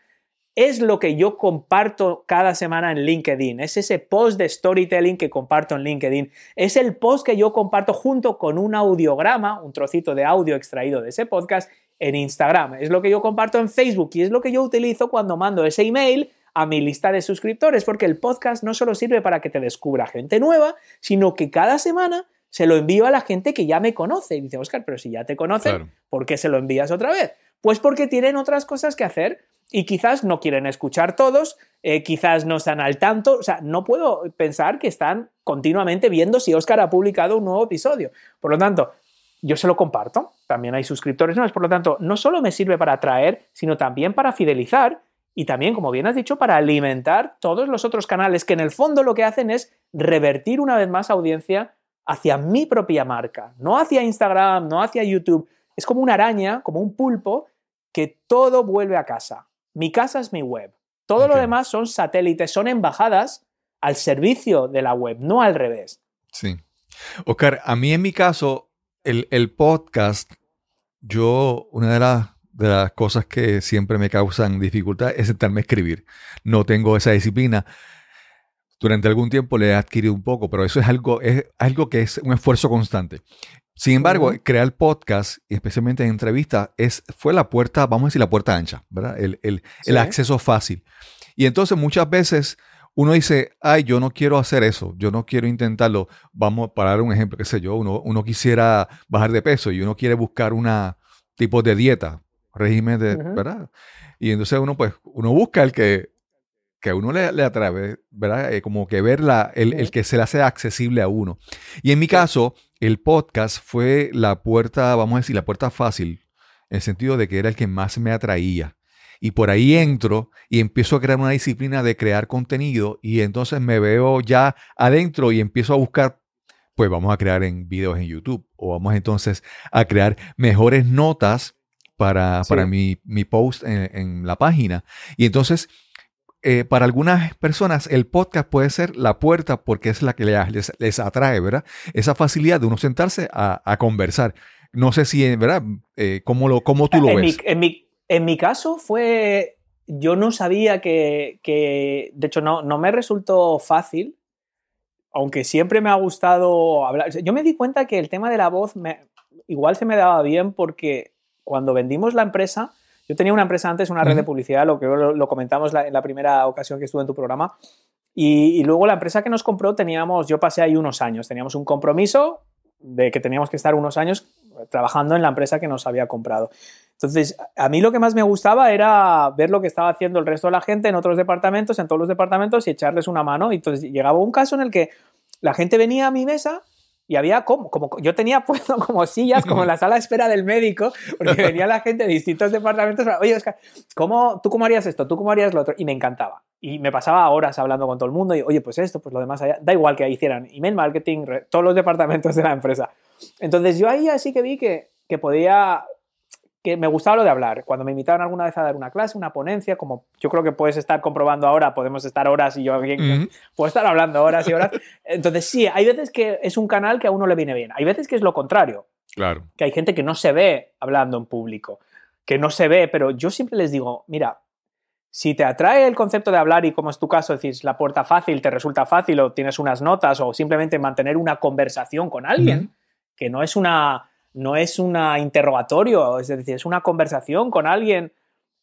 es lo que yo comparto cada semana en LinkedIn. Es ese post de storytelling que comparto en LinkedIn. Es el post que yo comparto junto con un audiograma, un trocito de audio extraído de ese podcast en Instagram. Es lo que yo comparto en Facebook y es lo que yo utilizo cuando mando ese email a mi lista de suscriptores, porque el podcast no solo sirve para que te descubra gente nueva, sino que cada semana se lo envío a la gente que ya me conoce. Y dice, Oscar, pero si ya te conocen, Claro. ¿por qué se lo envías otra vez? Pues porque tienen otras cosas que hacer y quizás no quieren escuchar todos, eh, quizás no están al tanto, o sea, no puedo pensar que están continuamente viendo si Oscar ha publicado un nuevo episodio. Por lo tanto, yo se lo comparto, también hay suscriptores nuevos, por lo tanto, no solo me sirve para atraer, sino también para fidelizar y también, como bien has dicho, para alimentar todos los otros canales que en el fondo lo que hacen es revertir una vez más audiencia hacia mi propia marca, no hacia Instagram, no hacia YouTube. Es como una araña, como un pulpo, que todo vuelve a casa. Mi casa es mi web. Todo lo demás son satélites, son embajadas al servicio de la web, no al revés. Sí. Oscar, a mí en mi caso, el, el podcast, yo, una de las, de las cosas que siempre me causan dificultad es sentarme a escribir. No tengo esa disciplina. Durante algún tiempo le he adquirido un poco, pero eso es algo, es algo que es un esfuerzo constante. Sin embargo, crear podcast, y especialmente en entrevistas, es, fue la puerta, vamos a decir, la puerta ancha, ¿verdad? El, el- el acceso fácil. Y entonces muchas veces uno dice, ay, yo no quiero hacer eso, yo no quiero intentarlo. Vamos para dar un ejemplo, qué sé yo, uno, uno quisiera bajar de peso y uno quiere buscar una tipo de dieta, régimen de. ¿verdad? Y entonces uno, pues, uno busca el que, que a uno le, le atrae, ¿verdad? Eh, como que ver la, el, el que se le hace accesible a uno. Y en mi caso, el podcast fue la puerta, vamos a decir, la puerta fácil, en el sentido de que era el que más me atraía. Y por ahí entro y empiezo a crear una disciplina de crear contenido y entonces me veo ya adentro y empiezo a buscar, pues vamos a crear en videos en YouTube o vamos entonces a crear mejores notas para, Sí. para mi, mi post en, en la página. Y entonces, eh, para algunas personas el podcast puede ser la puerta porque es la que les, les atrae, ¿verdad? Esa facilidad de uno sentarse a, a conversar. No sé si, ¿verdad? Eh, ¿cómo, lo, ¿Cómo tú lo en, ves? Mi, en, mi, en mi caso fue, yo no sabía que, que de hecho no, no me resultó fácil, aunque siempre me ha gustado hablar. Yo me di cuenta que el tema de la voz me, igual se me daba bien porque cuando vendimos la empresa, yo tenía una empresa antes, una red de publicidad, lo que lo, lo comentamos la- en la primera ocasión que estuve en tu programa, y, y luego la empresa que nos compró teníamos, yo pasé ahí unos años, teníamos un compromiso de que teníamos que estar unos años trabajando en la empresa que nos había comprado. Entonces, a mí lo que más me gustaba era ver lo que estaba haciendo el resto de la gente en otros departamentos, en todos los departamentos y echarles una mano. Y entonces llegaba un caso en el que la gente venía a mi mesa y había como, como yo tenía puesto como sillas, como en la sala de espera del médico, porque venía la gente de distintos departamentos. Oye, Oscar, ¿cómo, ¿tú cómo harías esto? ¿Tú cómo harías lo otro? Y me encantaba. Y me pasaba horas hablando con todo el mundo y, oye, pues esto, pues lo demás allá. Da igual que hicieran email marketing, todos los departamentos de la empresa. Entonces yo ahí así que vi que, que podía, que me gustaba lo de hablar. Cuando me invitaron alguna vez a dar una clase, una ponencia, como yo creo que puedes estar comprobando ahora, podemos estar horas y yo aquí Ujú. puedo estar hablando horas y horas. Entonces sí, hay veces que es un canal que a uno le viene bien. Hay veces que es lo contrario, Claro. que hay gente que no se ve hablando en público, que no se ve, pero yo siempre les digo, mira, si te atrae el concepto de hablar y como es tu caso, decís la puerta fácil, te resulta fácil o tienes unas notas o simplemente mantener una conversación con alguien, que no es una no es un interrogatorio, es decir, es una conversación con alguien.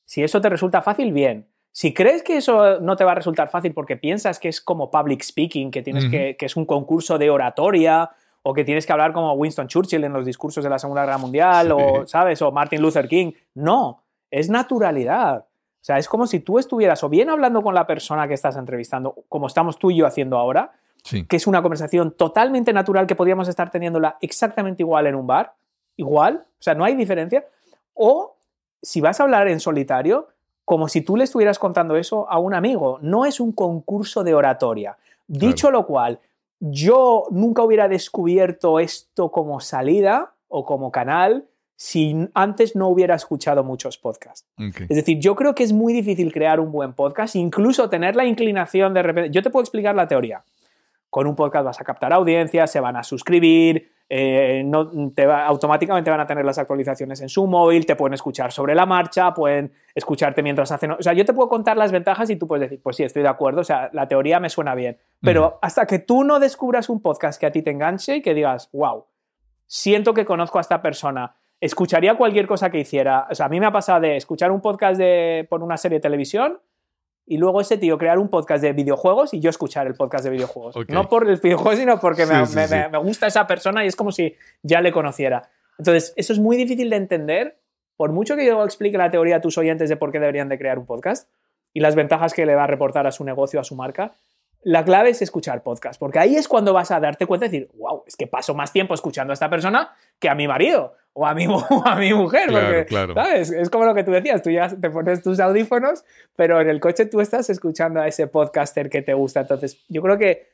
Si eso te resulta fácil, bien. Si crees que eso no te va a resultar fácil porque piensas que es como public speaking, que tienes que, que es un concurso de oratoria o que tienes que hablar como Winston Churchill en los discursos de la Segunda Guerra Mundial Sí. o, ¿sabes? O Martin Luther King. No, es naturalidad. O sea, es como si tú estuvieras o bien hablando con la persona que estás entrevistando, como estamos tú y yo haciendo ahora, Sí. que es una conversación totalmente natural que podríamos estar teniéndola exactamente igual en un bar, igual, o sea, no hay diferencia, o si vas a hablar en solitario, como si tú le estuvieras contando eso a un amigo, no es un concurso de oratoria. Dicho lo cual, yo nunca hubiera descubierto esto como salida o como canal si antes no hubiera escuchado muchos podcasts. Es decir, yo creo que es muy difícil crear un buen podcast, incluso tener la inclinación de repente. Yo te puedo explicar la teoría. Con un podcast vas a captar audiencias, se van a suscribir, eh, no, te va- automáticamente van a tener las actualizaciones en su móvil, te pueden escuchar sobre la marcha, pueden escucharte mientras hacen. O sea, yo te puedo contar las ventajas y tú puedes decir, pues sí, estoy de acuerdo, o sea, la teoría me suena bien. Pero hasta que tú no descubras un podcast que a ti te enganche y que digas, wow, siento que conozco a esta persona, escucharía cualquier cosa que hiciera. O sea, a mí me ha pasado de escuchar un podcast de, por una serie de televisión y luego ese tío crear un podcast de videojuegos y yo escuchar el podcast de videojuegos. No por el videojuego, sino porque me, Sí, sí, me- sí. me- me gusta esa persona y es como si ya le conociera. Entonces, eso es muy difícil de entender por mucho que yo explique la teoría a tus oyentes de por qué deberían de crear un podcast y las ventajas que le va a reportar a su negocio, a su marca, la clave es escuchar podcast, porque ahí es cuando vas a darte cuenta y decir, wow, es que paso más tiempo escuchando a esta persona que a mi marido o a mi, o a mi mujer. Claro, porque, claro. ¿sabes? Es como lo que tú decías, tú ya te pones tus audífonos, pero en el coche tú estás escuchando a ese podcaster que te gusta. Entonces, yo creo que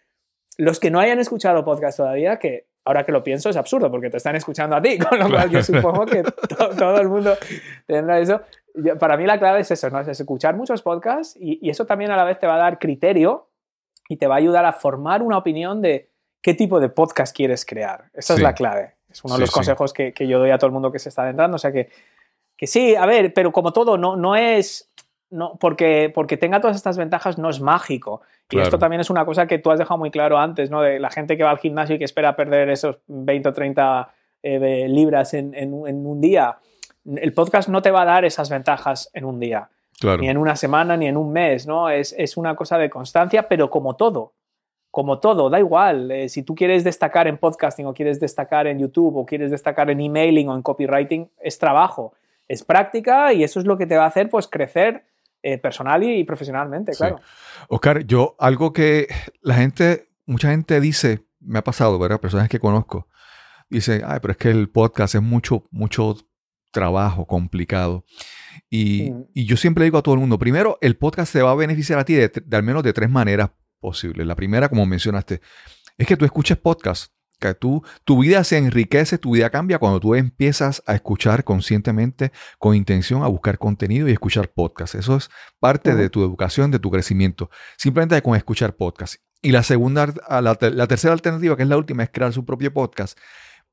los que no hayan escuchado podcast todavía, que ahora que lo pienso es absurdo porque te están escuchando a ti, con lo cual yo supongo que to- todo el mundo tendrá eso. Yo- Para mí la clave es eso, ¿no? Es escuchar muchos podcasts y, y eso también a la vez te va a dar criterio y te va a ayudar a formar una opinión de qué tipo de podcast quieres crear. Esa Sí. es la clave. Es uno de los sí. consejos que, que yo doy a todo el mundo que se está adentrando. O sea que, que sí, a ver, pero como todo, no, no es... No, porque, porque tenga todas estas ventajas no es mágico. Y esto también es una cosa que tú has dejado muy claro antes, ¿no? De la gente que va al gimnasio y que espera perder esos 20 o 30 eh, de libras en, en un día. El podcast no te va a dar esas ventajas en un día Claro. ni en una semana, ni en un mes, ¿no? Es, es una cosa de constancia, pero como todo, como todo, da igual. eh, si tú quieres destacar en podcasting o quieres destacar en YouTube o quieres destacar en emailing o en copywriting, es trabajo, es práctica y eso es lo que te va a hacer pues crecer eh, personal y, y profesionalmente, Sí. claro. Oscar, yo algo que la gente, mucha gente dice, me ha pasado, ¿verdad? Personas que conozco, dice, ay, pero es que el podcast es mucho, mucho trabajo complicado. Y, Mm. y yo siempre digo a todo el mundo, primero, el podcast te va a beneficiar a ti de, de al menos de tres maneras posibles. La primera, como mencionaste, es que tú escuches podcast. Que tú, tu vida se enriquece, tu vida cambia cuando tú empiezas a escuchar conscientemente, con intención, a buscar contenido y escuchar podcast. Eso es parte de tu educación, de tu crecimiento. Simplemente con escuchar podcast. Y la segunda, la, ter- la tercera alternativa, que es la última, es crear su propio podcast.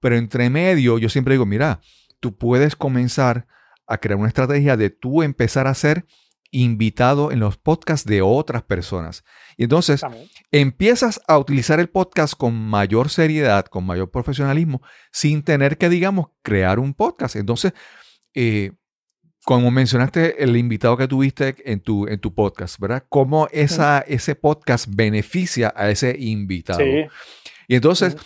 Pero entre medio, yo siempre digo, mira, tú puedes comenzar a crear una estrategia de tú empezar a ser invitado en los podcasts de otras personas. Y entonces También. empiezas a utilizar el podcast con mayor seriedad, con mayor profesionalismo, sin tener que, digamos, crear un podcast. Entonces, eh, como mencionaste el invitado que tuviste en tu, en tu podcast, ¿verdad? ¿Cómo esa, ese podcast beneficia a ese invitado? Sí. Y entonces,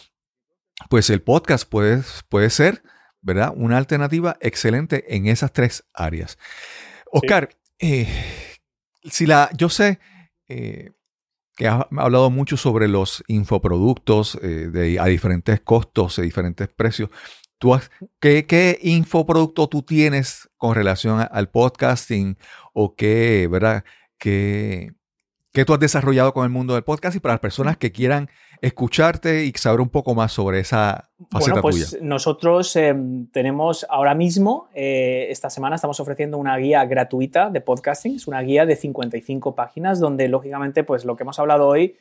pues el podcast puede, puede ser, ¿verdad? Una alternativa excelente en esas tres áreas. Oscar, eh, si la, yo sé eh, que has hablado mucho sobre los infoproductos eh, de, a diferentes costos, a diferentes precios. ¿Tú has- qué, ¿Qué infoproducto tú tienes con relación a- al podcasting o qué, verdad? ¿Qué, qué tú has desarrollado con el mundo del podcast y para las personas que quieran escucharte y saber un poco más sobre esa faceta Bueno, pues tuya? nosotros eh, tenemos ahora mismo, eh, esta semana estamos ofreciendo una guía gratuita de podcasting, es una guía de 55 páginas donde lógicamente pues lo que hemos hablado hoy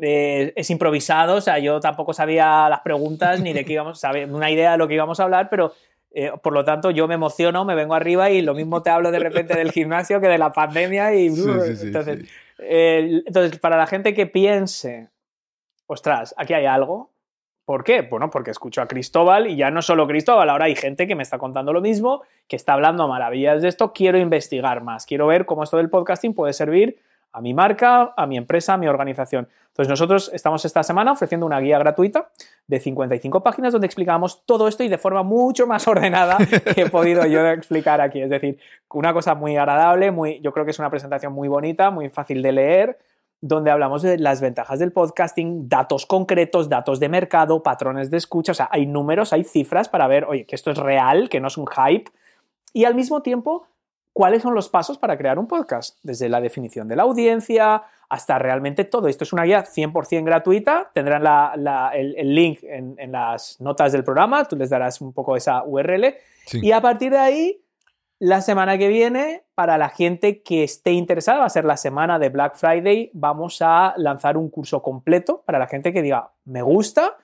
eh, es improvisado, o sea, yo tampoco sabía las preguntas ni de qué íbamos, sabía una idea de lo que íbamos a hablar, pero eh, por lo tanto yo me emociono, me vengo arriba y lo mismo te hablo de repente del gimnasio que de la pandemia y Sí, sí, sí, entonces, eh, entonces, para la gente que piense, ostras, aquí hay algo. ¿Por qué? Bueno, porque escucho a Cristóbal y ya no solo Cristóbal, ahora hay gente que me está contando lo mismo, que está hablando maravillas de esto, quiero investigar más, quiero ver cómo esto del podcasting puede servir a mi marca, a mi empresa, a mi organización. Entonces nosotros estamos esta semana ofreciendo una guía gratuita de 55 páginas donde explicamos todo esto y de forma mucho más ordenada que he podido yo explicar aquí. Es decir, una cosa muy agradable, muy, yo creo que es una presentación muy bonita, muy fácil de leer, donde hablamos de las ventajas del podcasting, datos concretos, datos de mercado, patrones de escucha, o sea, hay números, hay cifras para ver, oye, que esto es real, que no es un hype, y al mismo tiempo, cuáles son los pasos para crear un podcast, desde la definición de la audiencia hasta realmente todo. Esto es una guía 100% gratuita, tendrán la- la- el, el link en, en las notas del programa, tú les darás un poco esa URL, Sí. y a partir de ahí, la semana que viene, para la gente que esté interesada, va a ser la semana de Black Friday, vamos a lanzar un curso completo para la gente que diga, me gusta.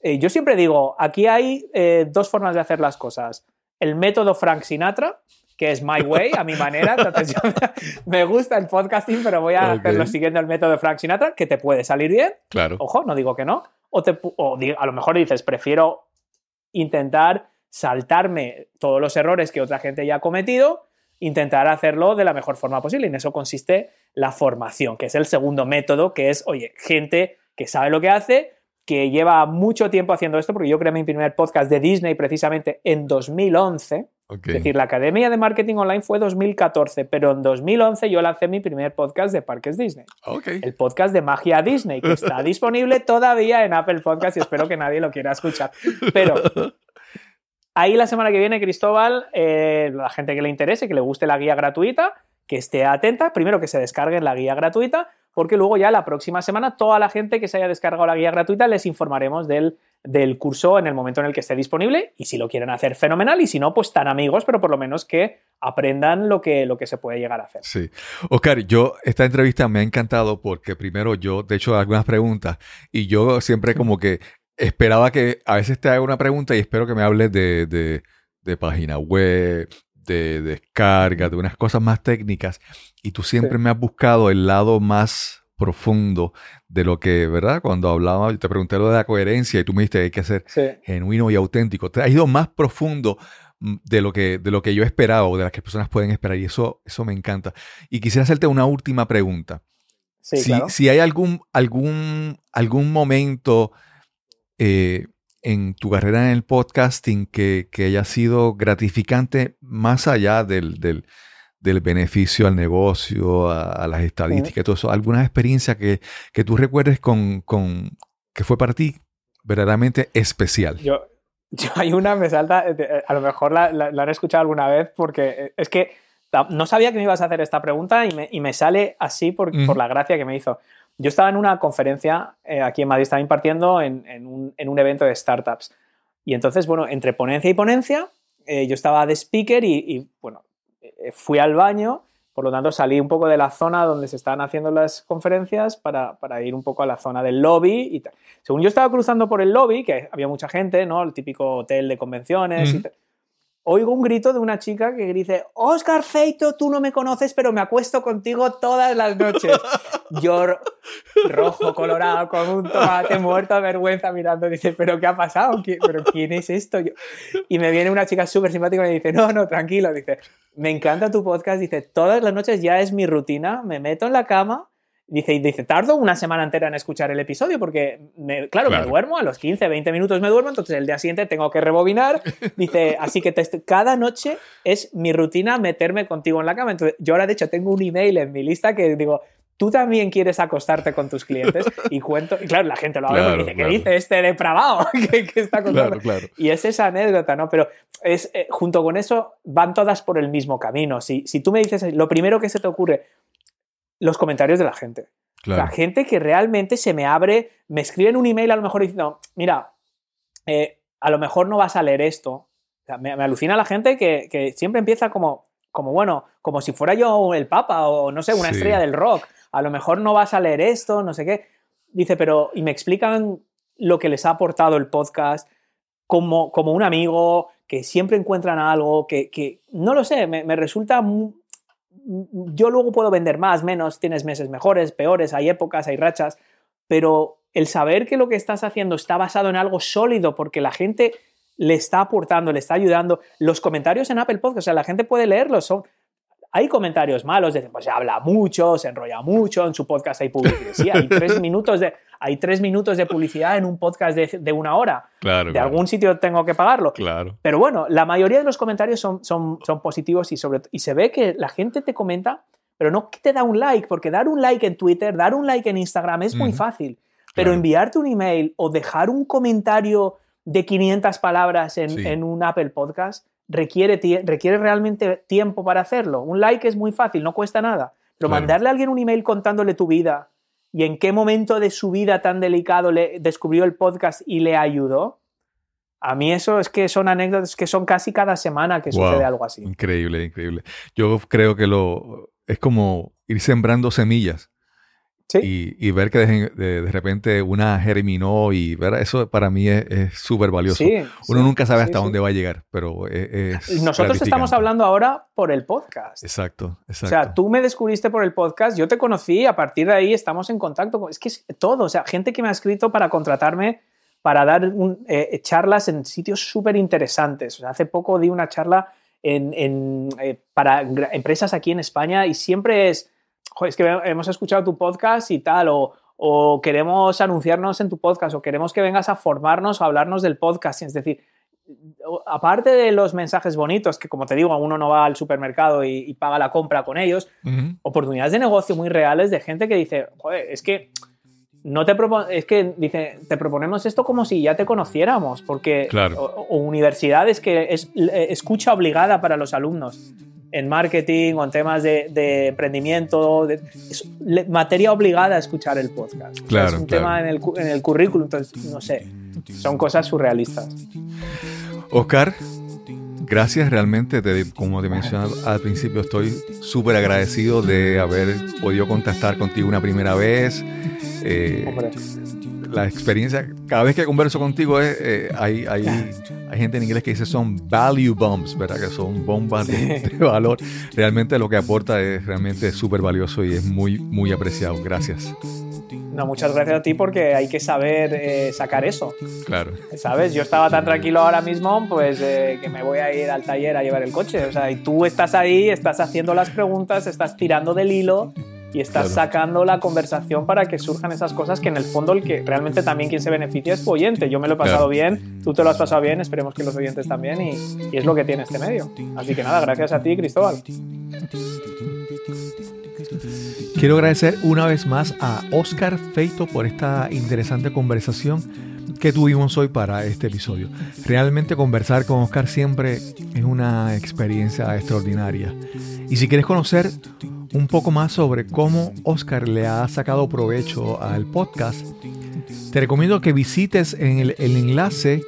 Eh, yo siempre digo, aquí hay eh, dos formas de hacer las cosas. El método Frank Sinatra, que es my way, a mi manera. Entonces, yo, me gusta el podcasting, pero voy a hacerlo siguiendo el método Frank Sinatra, que te puede salir bien, Claro. Ojo, no digo que no. O, te o a lo mejor dices, prefiero intentar saltarme todos los errores que otra gente ya ha cometido, intentar hacerlo de la mejor forma posible. Y en eso consiste la formación, que es el segundo método, que es, oye, gente que sabe lo que hace, que lleva mucho tiempo haciendo esto, porque yo creé mi primer podcast de Disney precisamente en 2011. Ok. Es decir, la Academia de Marketing Online fue 2014, pero en 2011 yo lancé mi primer podcast de Parques Disney. El podcast de Magia Disney, que está disponible todavía en Apple Podcast y espero que nadie lo quiera escuchar. Pero ahí la semana que viene, Cristóbal, eh, la gente que le interese, que le guste la guía gratuita, que esté atenta, primero que se descarguen la guía gratuita, porque luego ya la próxima semana toda la gente que se haya descargado la guía gratuita les informaremos del, del curso en el momento en el que esté disponible y si lo quieren hacer fenomenal y si no, pues tan amigos, pero por lo menos que aprendan lo que, lo que se puede llegar a hacer. Sí. Oscar, yo, esta entrevista me ha encantado porque primero yo he hecho algunas preguntas y yo siempre como que esperaba que a veces te haga una pregunta y espero que me hables de, de, de página web, de descarga, de unas cosas más técnicas y tú siempre Sí. me has buscado el lado más profundo de lo que, ¿verdad? Cuando hablaba, yo te pregunté lo de la coherencia y tú me dijiste que hay que ser Sí. genuino y auténtico. Te ha ido más profundo mm, de lo que, de lo que yo esperaba o de las que personas pueden esperar y eso, eso me encanta. Y quisiera hacerte una última pregunta. Sí, si, claro. si hay algún, algún, algún momento eh, en tu carrera en el podcasting que, que haya sido gratificante más allá del, del, del beneficio al negocio, a, a las estadísticas y todo eso, alguna experiencia que, que tú recuerdes con, con, que fue para ti verdaderamente especial. Yo, yo hay una, me salta, eh, a lo mejor la, la- la han escuchado alguna vez porque eh, es que ta- no sabía que me ibas a hacer esta pregunta y me, y me sale así por, Ujú. por la gracia que me hizo. Yo estaba en una conferencia eh, aquí en Madrid, estaba impartiendo en, en un, en un evento de startups. Y entonces, bueno, entre ponencia y ponencia, eh, yo estaba de speaker y, y, bueno, eh, fui al baño, por lo tanto salí un poco de la zona donde se estaban haciendo las conferencias para, para ir un poco a la zona del lobby y tal. Según yo estaba cruzando por el lobby, que había mucha gente, ¿no? El típico hotel de convenciones y tal, Oigo un grito de una chica que dice, Oscar Feito, tú no me conoces, pero me acuesto contigo todas las noches. Yo ro- rojo, colorado, con un tomate muerto de vergüenza mirando, dice, ¿pero qué ha pasado? ¿Qui- ¿Pero quién es esto? Yo- Y me viene una chica súper simpática y me dice, no, no, tranquilo, dice, me encanta tu podcast, dice, todas las noches ya es mi rutina, me meto en la cama, dice, y dice, tardo una semana entera en escuchar el episodio porque, me- claro, Claro. me duermo, a los 15, 20 minutos me duermo, entonces el día siguiente tengo que rebobinar, dice, así que te- cada noche es mi rutina meterme contigo en la cama. Entonces, yo ahora, de hecho, tengo un email en mi lista que digo, tú también quieres acostarte con tus clientes y cuento, y claro, la gente lo abre Claro, porque dice, claro. ¿qué dice este depravado? ¿Qué, qué está contando? Claro, claro. Y es esa anécdota, ¿no? Pero es, eh, junto con eso van todas por el mismo camino. Si, si tú me dices, lo primero que se te ocurre, los comentarios de la gente. claro. La gente que realmente se me abre, me escriben un email a lo mejor diciendo, mira, eh, a lo mejor no vas a leer esto. O sea, me, me alucina la gente que, que siempre empieza como, como, bueno, como si fuera yo el papa o no sé, una Sí. estrella del rock. A lo mejor no vas a leer esto, no sé qué. Dice, pero, y me explican lo que les ha aportado el podcast como, como un amigo, que siempre encuentran algo, que, que no lo sé, me, me resulta... mu- Yo luego puedo vender más, menos, tienes meses mejores, peores, hay épocas, hay rachas, pero el saber que lo que estás haciendo está basado en algo sólido porque la gente le está aportando, le está ayudando. Los comentarios en Apple Podcast, o sea, la gente puede leerlos, son... Hay comentarios malos, dicen, pues se habla mucho, se enrolla mucho, en su podcast hay publicidad. Sí, hay tres minutos de, hay tres minutos de publicidad en un podcast de, de una hora. Claro, De claro. algún sitio tengo que pagarlo. Claro. Pero bueno, la mayoría de los comentarios son, son, son positivos y, sobre, y se ve que la gente te comenta, pero no que te da un like, porque dar un like en Twitter, dar un like en Instagram es muy fácil. Pero Claro. enviarte un email o dejar un comentario de 500 palabras en, Sí. en un Apple Podcast requiere, requiere realmente tiempo para hacerlo. Un like es muy fácil, no cuesta nada. Pero Claro. mandarle a alguien un email contándole tu vida y en qué momento de su vida tan delicado le descubrió el podcast y le ayudó, a mí eso es que son anécdotas que son casi cada semana que Wow. sucede algo así. Increíble, increíble. Yo creo que lo es como ir sembrando semillas Sí, y, y ver que de, de- de repente una germinó y ver eso para mí es es súper valioso. sí, Uno sí, nunca sabe hasta dónde va a llegar, pero es, es Y Nosotros estamos hablando ahora por el podcast. Exacto, O exacto. sea, tú me descubriste por el podcast, yo te conocí, a partir de ahí estamos en contacto. con- Es que es todo, o sea, gente que me ha escrito para contratarme para dar un- eh, charlas en sitios súper interesantes. O sea, hace poco di una charla en, en, eh, para empresas aquí en España y siempre es, "Jo, es que hemos escuchado tu podcast y tal, o, o queremos anunciarnos en tu podcast, o queremos que vengas a formarnos o hablarnos del podcast. Es decir, aparte de los mensajes bonitos, que como te digo, uno no va al supermercado y, y paga la compra con ellos, oportunidades de negocio muy reales de gente que dice, joder, es que no te es que dice, te proponemos esto como si ya te conociéramos, porque Claro. o, o universidades que es eh, escucha obligada para los alumnos en marketing o en temas de, de emprendimiento, de- es materia obligada a escuchar el podcast. O sea, Claro, es un claro. tema en el, en el currículum, entonces, no sé, son cosas surrealistas. Oscar, gracias realmente, te- como te mencioné al principio, estoy súper agradecido de haber podido contactar contigo una primera vez. Eh. La experiencia, cada vez que converso contigo es, eh, hay, hay, hay gente en inglés que dice son value bombs, ¿verdad? Que son bombas de, de valor. Realmente lo que aporta es realmente súper valioso y es muy, muy apreciado. Gracias. No, muchas gracias a ti porque hay que saber eh, sacar eso. Claro. ¿Sabes? Yo estaba tan tranquilo ahora mismo, pues eh, que me voy a ir al taller a llevar el coche. O sea, y tú estás ahí, estás haciendo las preguntas, estás tirando del hilo y estás Claro. sacando la conversación para que surjan esas cosas que en el fondo el que realmente también quien se beneficia es tu oyente. Yo me lo he pasado Claro. bien, tú te lo has pasado bien, esperemos que los oyentes también y, y es lo que tiene este medio. Así que nada, gracias a ti, Cristóbal. Quiero agradecer una vez más a Oscar Feito por esta interesante conversación que tuvimos hoy para este episodio. Realmente conversar con Oscar siempre es una experiencia extraordinaria. Y si quieres conocer un poco más sobre cómo Oscar le ha sacado provecho al podcast, te recomiendo que visites en el, enlace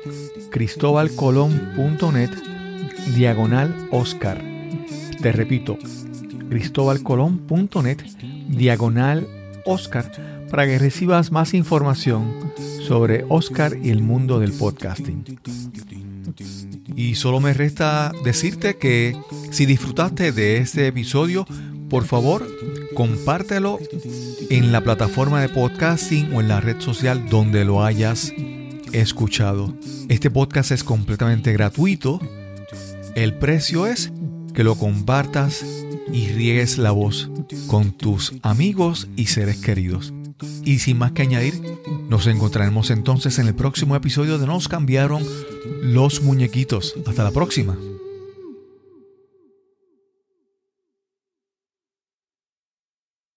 cristobalcolón.net diagonal Oscar. Te repito, cristobalcolón.net diagonal Oscar para que recibas más información sobre Oscar y el mundo del podcasting. Y solo me resta decirte que si disfrutaste de este episodio, por favor, compártelo en la plataforma de podcasting o en la red social donde lo hayas escuchado. Este podcast es completamente gratuito. El precio es que lo compartas y riegues la voz con tus amigos y seres queridos. Y sin más que añadir, nos encontraremos entonces en el próximo episodio de Nos cambiaron los muñequitos. Hasta la próxima.